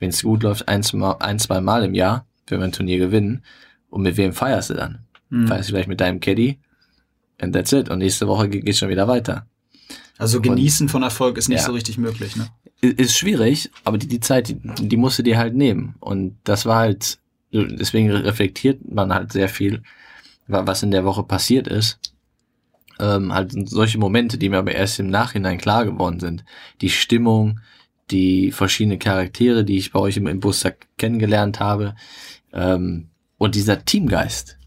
wenn es gut läuft, ein, zwei, ein, zwei Mal im Jahr, wenn wir ein Turnier gewinnen. Und mit wem feierst du dann? Mhm. Feierst du vielleicht mit deinem Caddy? And that's it. Und nächste Woche geht schon wieder weiter. Also genießen und, von Erfolg ist nicht ja, so richtig möglich, ne? Ist schwierig, aber die, die Zeit, die, die musst du dir halt nehmen. Und das war halt, deswegen reflektiert man halt sehr viel, was in der Woche passiert ist. Ähm, halt solche Momente, die mir aber erst im Nachhinein klar geworden sind. Die Stimmung, die verschiedenen Charaktere, die ich bei euch im, im Bus kennengelernt habe. Ähm, und dieser Teamgeist,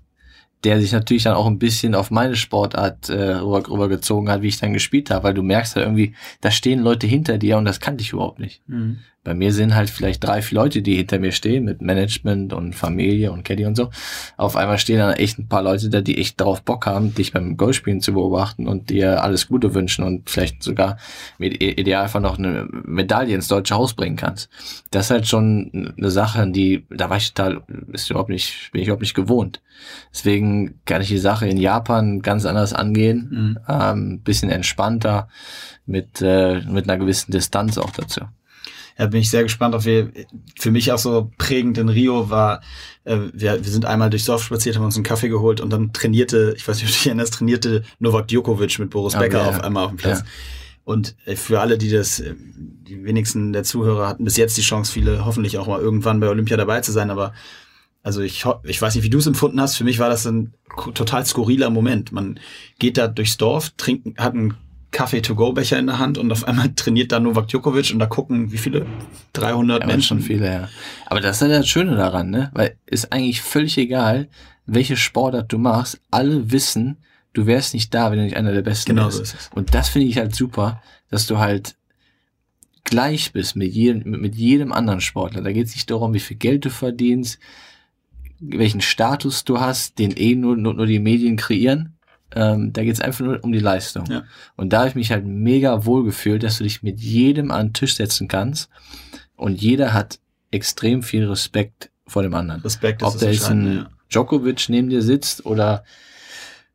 der sich natürlich dann auch ein bisschen auf meine Sportart äh, rüber, rübergezogen hat, wie ich dann gespielt habe, weil du merkst halt irgendwie, da stehen Leute hinter dir und das kannte ich überhaupt nicht. Mhm. Bei mir sind halt vielleicht drei, vier Leute, die hinter mir stehen, mit Management und Familie und Caddy und so. Auf einmal stehen dann echt ein paar Leute da, die echt darauf Bock haben, dich beim Golfspielen zu beobachten und dir alles Gute wünschen und vielleicht sogar mit Idealfall noch eine Medaille ins deutsche Haus bringen kannst. Das ist halt schon eine Sache, die, da war ich total, ist überhaupt nicht, bin ich überhaupt nicht gewohnt. Deswegen kann ich die Sache in Japan ganz anders angehen, mhm. ähm, bisschen entspannter, mit, äh, mit einer gewissen Distanz auch dazu ja, bin ich sehr gespannt auf wir. Für mich auch so prägend in Rio war, äh, wir, wir sind einmal durchs Dorf spaziert, haben uns einen Kaffee geholt und dann trainierte, ich weiß nicht, ob du dich erinnerst, trainierte Novak Djokovic mit Boris Becker ja, auf einmal auf dem Platz. Ja. Und äh, für alle, die das, äh, die wenigsten der Zuhörer hatten bis jetzt die Chance, viele hoffentlich auch mal irgendwann bei Olympia dabei zu sein, aber also ich, ich weiß nicht, wie du es empfunden hast. Für mich war das ein total skurriler Moment. Man geht da durchs Dorf, trinkt, hat einen Kaffee-to-go-Becher in der Hand und auf einmal trainiert da Novak Djokovic und da gucken, wie viele? 300 ja, Menschen. Schon viele, ja. Aber das ist ja das Schöne daran, ne? Weil ist eigentlich völlig egal, welche Sportart du machst. Alle wissen, du wärst nicht da, wenn du nicht einer der Besten genau bist. So ist es. Und das finde ich halt super, dass du halt gleich bist mit jedem, mit jedem anderen Sportler. Da geht es nicht darum, wie viel Geld du verdienst, welchen Status du hast, den eh nur, nur, nur die Medien kreieren, ähm, da geht es einfach nur um die Leistung. Ja. Und da habe ich mich halt mega wohl gefühlt, dass du dich mit jedem an den Tisch setzen kannst und jeder hat extrem viel Respekt vor dem anderen. Respekt ist Ob da jetzt ein ja. Djokovic neben dir sitzt oder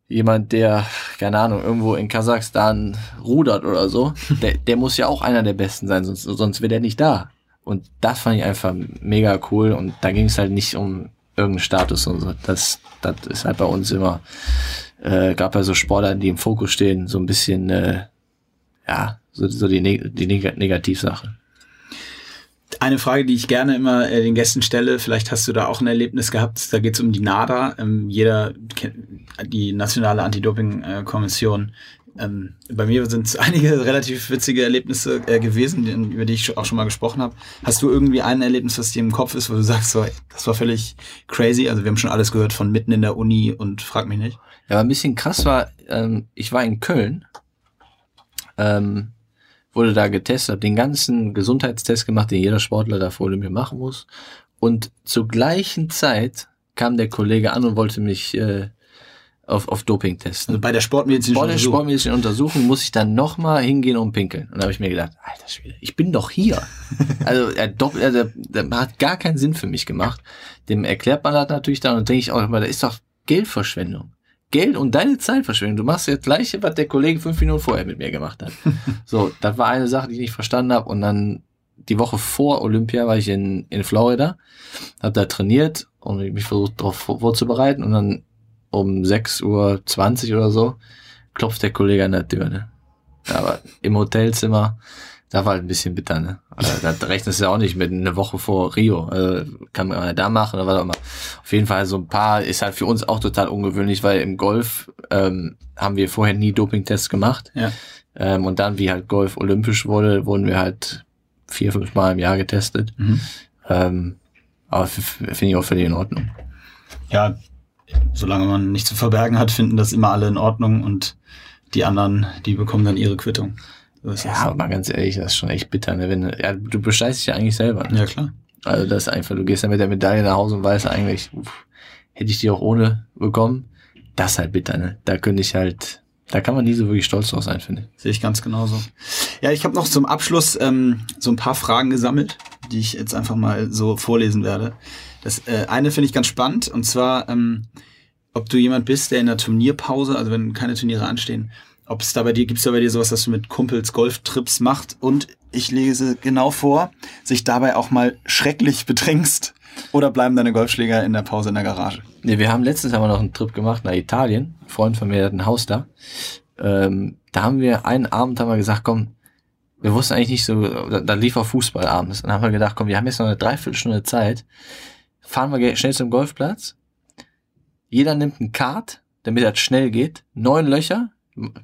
jemand, der, keine Ahnung, irgendwo in Kasachstan rudert oder so, der, der muss ja auch einer der Besten sein, sonst, sonst wäre der nicht da. Und das fand ich einfach mega cool und da ging es halt nicht um irgendeinen Status und so. Das, das ist halt bei uns immer äh, gab ja so Sportler, die im Fokus stehen, so ein bisschen, äh, ja, so, so die, Neg die Neg Negativsache. Eine Frage, die ich gerne immer äh, den Gästen stelle, vielleicht hast du da auch ein Erlebnis gehabt, da geht es um die NADA, ähm, jeder die nationale Anti-Doping-Kommission. Ähm, bei mir sind einige relativ witzige Erlebnisse äh, gewesen, über die ich auch schon mal gesprochen habe. Hast du irgendwie ein Erlebnis, was dir im Kopf ist, wo du sagst, so, das war völlig crazy? Also wir haben schon alles gehört von mitten in der Uni und frag mich nicht. Ja, ein bisschen krass war, ähm, ich war in Köln, ähm, wurde da getestet, den ganzen Gesundheitstest gemacht, den jeder Sportler da vor Olympia machen muss. Und zur gleichen Zeit kam der Kollege an und wollte mich äh, auf, auf Doping testen. Also bei der sportmedizinischen Untersuchung. Bei der sportmedizinischen Untersuchung muss ich dann nochmal hingehen und pinkeln. Und da habe ich mir gedacht, alter Schwede, ich bin doch hier. also er, also, der hat gar keinen Sinn für mich gemacht. Dem erklärt man das natürlich dann und denke ich auch immer, da ist doch Geldverschwendung. Geld und deine Zeit verschwenden. Du machst jetzt gleiche, was der Kollege fünf Minuten vorher mit mir gemacht hat. so, das war eine Sache, die ich nicht verstanden habe. Und dann die Woche vor Olympia war ich in, in Florida, habe da trainiert und mich versucht darauf vorzubereiten. Und dann um 6.20 Uhr oder so klopft der Kollege an der Tür. Ne? Aber im Hotelzimmer da war halt ein bisschen bitter, ne? Also, da rechnest du ja auch nicht mit einer Woche vor Rio. Also, kann man ja da machen, aber mal. Auf jeden Fall so ein paar ist halt für uns auch total ungewöhnlich, weil im Golf ähm, haben wir vorher nie Dopingtests gemacht. Ja. Ähm, und dann, wie halt Golf olympisch wurde, wurden wir halt vier, fünf Mal im Jahr getestet. Mhm. Ähm, aber finde ich auch völlig in Ordnung. Ja, solange man nichts zu verbergen hat, finden das immer alle in Ordnung und die anderen, die bekommen dann ihre Quittung. Das ja, aber mal ganz ehrlich, das ist schon echt bitter, ne? Wenn, ja, du bescheißt dich ja eigentlich selber. Ne? Ja, klar. Also das ist einfach, du gehst ja mit der Medaille nach Hause und weißt eigentlich, uff, hätte ich die auch ohne bekommen. Das ist halt bitter, ne? Da könnte ich halt, da kann man nie so wirklich stolz drauf sein, finde ich. Sehe ich ganz genauso. Ja, ich habe noch zum Abschluss ähm, so ein paar Fragen gesammelt, die ich jetzt einfach mal so vorlesen werde. Das äh, eine finde ich ganz spannend, und zwar, ähm, ob du jemand bist, der in der Turnierpause, also wenn keine Turniere anstehen, ob es da bei dir, gibt es da bei dir sowas, dass du mit Kumpels Golftrips machst und ich lese genau vor, sich dabei auch mal schrecklich betrinkst oder bleiben deine Golfschläger in der Pause in der Garage? Nee, wir haben letztens haben noch einen Trip gemacht nach Italien. Ein Freund von mir hat ein Haus da. Ähm, da haben wir einen Abend haben wir gesagt, komm, wir wussten eigentlich nicht so, da, da lief auch Fußball abends. Dann haben wir gedacht, komm, wir haben jetzt noch eine Dreiviertelstunde Zeit. Fahren wir schnell zum Golfplatz. Jeder nimmt einen Kart, damit das schnell geht. Neun Löcher.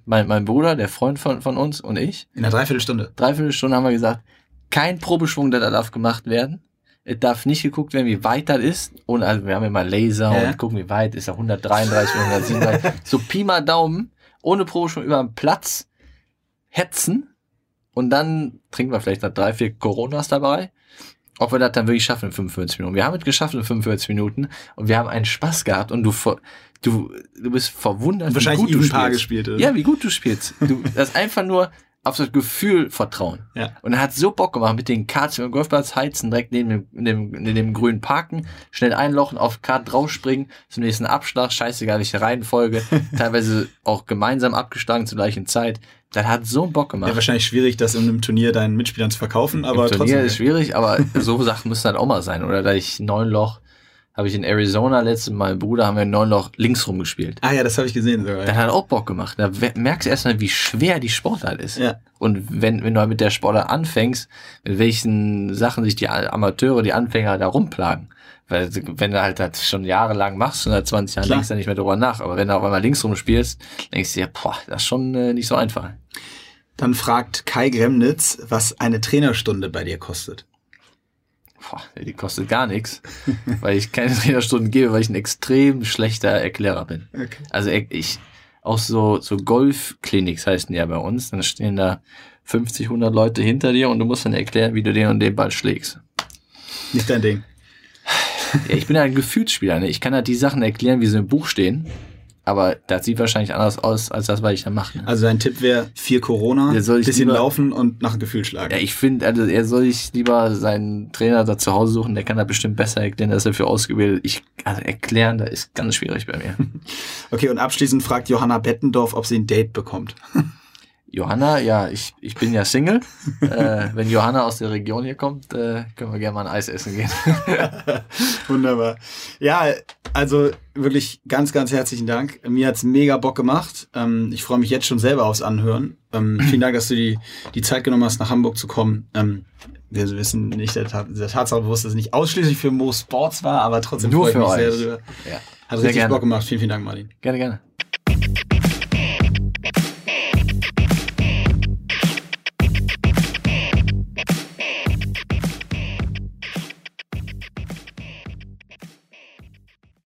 Mein, mein Bruder, der Freund von, von uns und ich. In einer Dreiviertelstunde. Dreiviertelstunde haben wir gesagt, kein Probeschwung, der da darf gemacht werden. Es darf nicht geguckt werden, wie weit das ist. Und also wir haben immer Laser Ja. und gucken, wie weit ist er. 133, 137. so Pi mal Daumen, ohne Probeschwung über den Platz hetzen. Und dann trinken wir vielleicht noch drei, vier Coronas dabei. Ob wir das dann wirklich schaffen in 45 Minuten. Wir haben es geschafft in 45 Minuten und wir haben einen Spaß gehabt und du, du, du bist verwundert, wie Wahrscheinlich gut du spielst. gespielt. Ja, wie gut du spielst. Du, das ist einfach nur auf das Gefühl vertrauen. Ja. Und er hat so Bock gemacht mit den Karts über den Golfplatz heizen, direkt neben dem, neben, neben dem grünen Parken, schnell einlochen, auf Kart draufspringen, zum nächsten Abschlag, scheißegal welche Reihenfolge, teilweise auch gemeinsam abgeschlagen zur gleichen Zeit. Das hat so Bock gemacht. Ja, wahrscheinlich schwierig, das in einem Turnier deinen Mitspielern zu verkaufen, aber Im Turnier trotzdem. ist schwierig, aber so Sachen müssen halt auch mal sein. Oder da ich neun Loch, habe ich in Arizona letztes Mal, Bruder, haben wir neun Loch links rum gespielt. ah ja, das habe ich gesehen sogar. Das hat auch Bock gemacht. Da merkst du erstmal, wie schwer die Sportart ist. Ja. Und wenn, wenn du halt mit der Sportart anfängst, mit welchen Sachen sich die Amateure, die Anfänger da rumplagen. Weil wenn du halt das schon jahrelang machst und seit 20 Jahren Klar. denkst du nicht mehr drüber nach. Aber wenn du auf einmal links rum spielst, denkst du dir, boah, das ist schon äh, nicht so einfach. Dann fragt Kai Gremnitz, was eine Trainerstunde bei dir kostet. Boah, die kostet gar nichts, weil ich keine Trainerstunden gebe, weil ich ein extrem schlechter Erklärer bin. Okay. Also ich, auch so, so Golfkliniks heißen ja bei uns, dann stehen da 50, 100 Leute hinter dir und du musst dann erklären, wie du den und den Ball schlägst. Nicht dein Ding. Ja, ich bin ja ein Gefühlsspieler, ne? ich kann halt die Sachen erklären, wie sie im Buch stehen, aber das sieht wahrscheinlich anders aus, als das, was ich dann mache. Ne? Also dein Tipp wäre viel Corona, ich bisschen lieber- laufen und nach Gefühl schlagen. Ja, ich finde, also er soll sich lieber seinen Trainer da zu Hause suchen, der kann da bestimmt besser erklären, da ist er für ausgebildet. Ich, also erklären, da ist ganz schwierig bei mir. Okay, und abschließend fragt Johanna Bettendorf, ob sie ein Date bekommt. Johanna, ja, ich, ich bin ja Single. äh, wenn Johanna aus der Region hier kommt, äh, können wir gerne mal ein Eis essen gehen. Wunderbar. Ja, also wirklich ganz, ganz herzlichen Dank. Mir hat's mega Bock gemacht. Ähm, ich freue mich jetzt schon selber aufs Anhören. Ähm, vielen Dank, dass du die, die Zeit genommen hast, nach Hamburg zu kommen. Ähm, wir wissen nicht der, Tat- der Tatsache bewusst, dass es nicht ausschließlich für Mo Sports war, aber trotzdem Nur freue ich für mich sehr euch. darüber. ja. Hat Sehr richtig gerne. Bock gemacht. Vielen, vielen Dank, Martin. Gerne, gerne.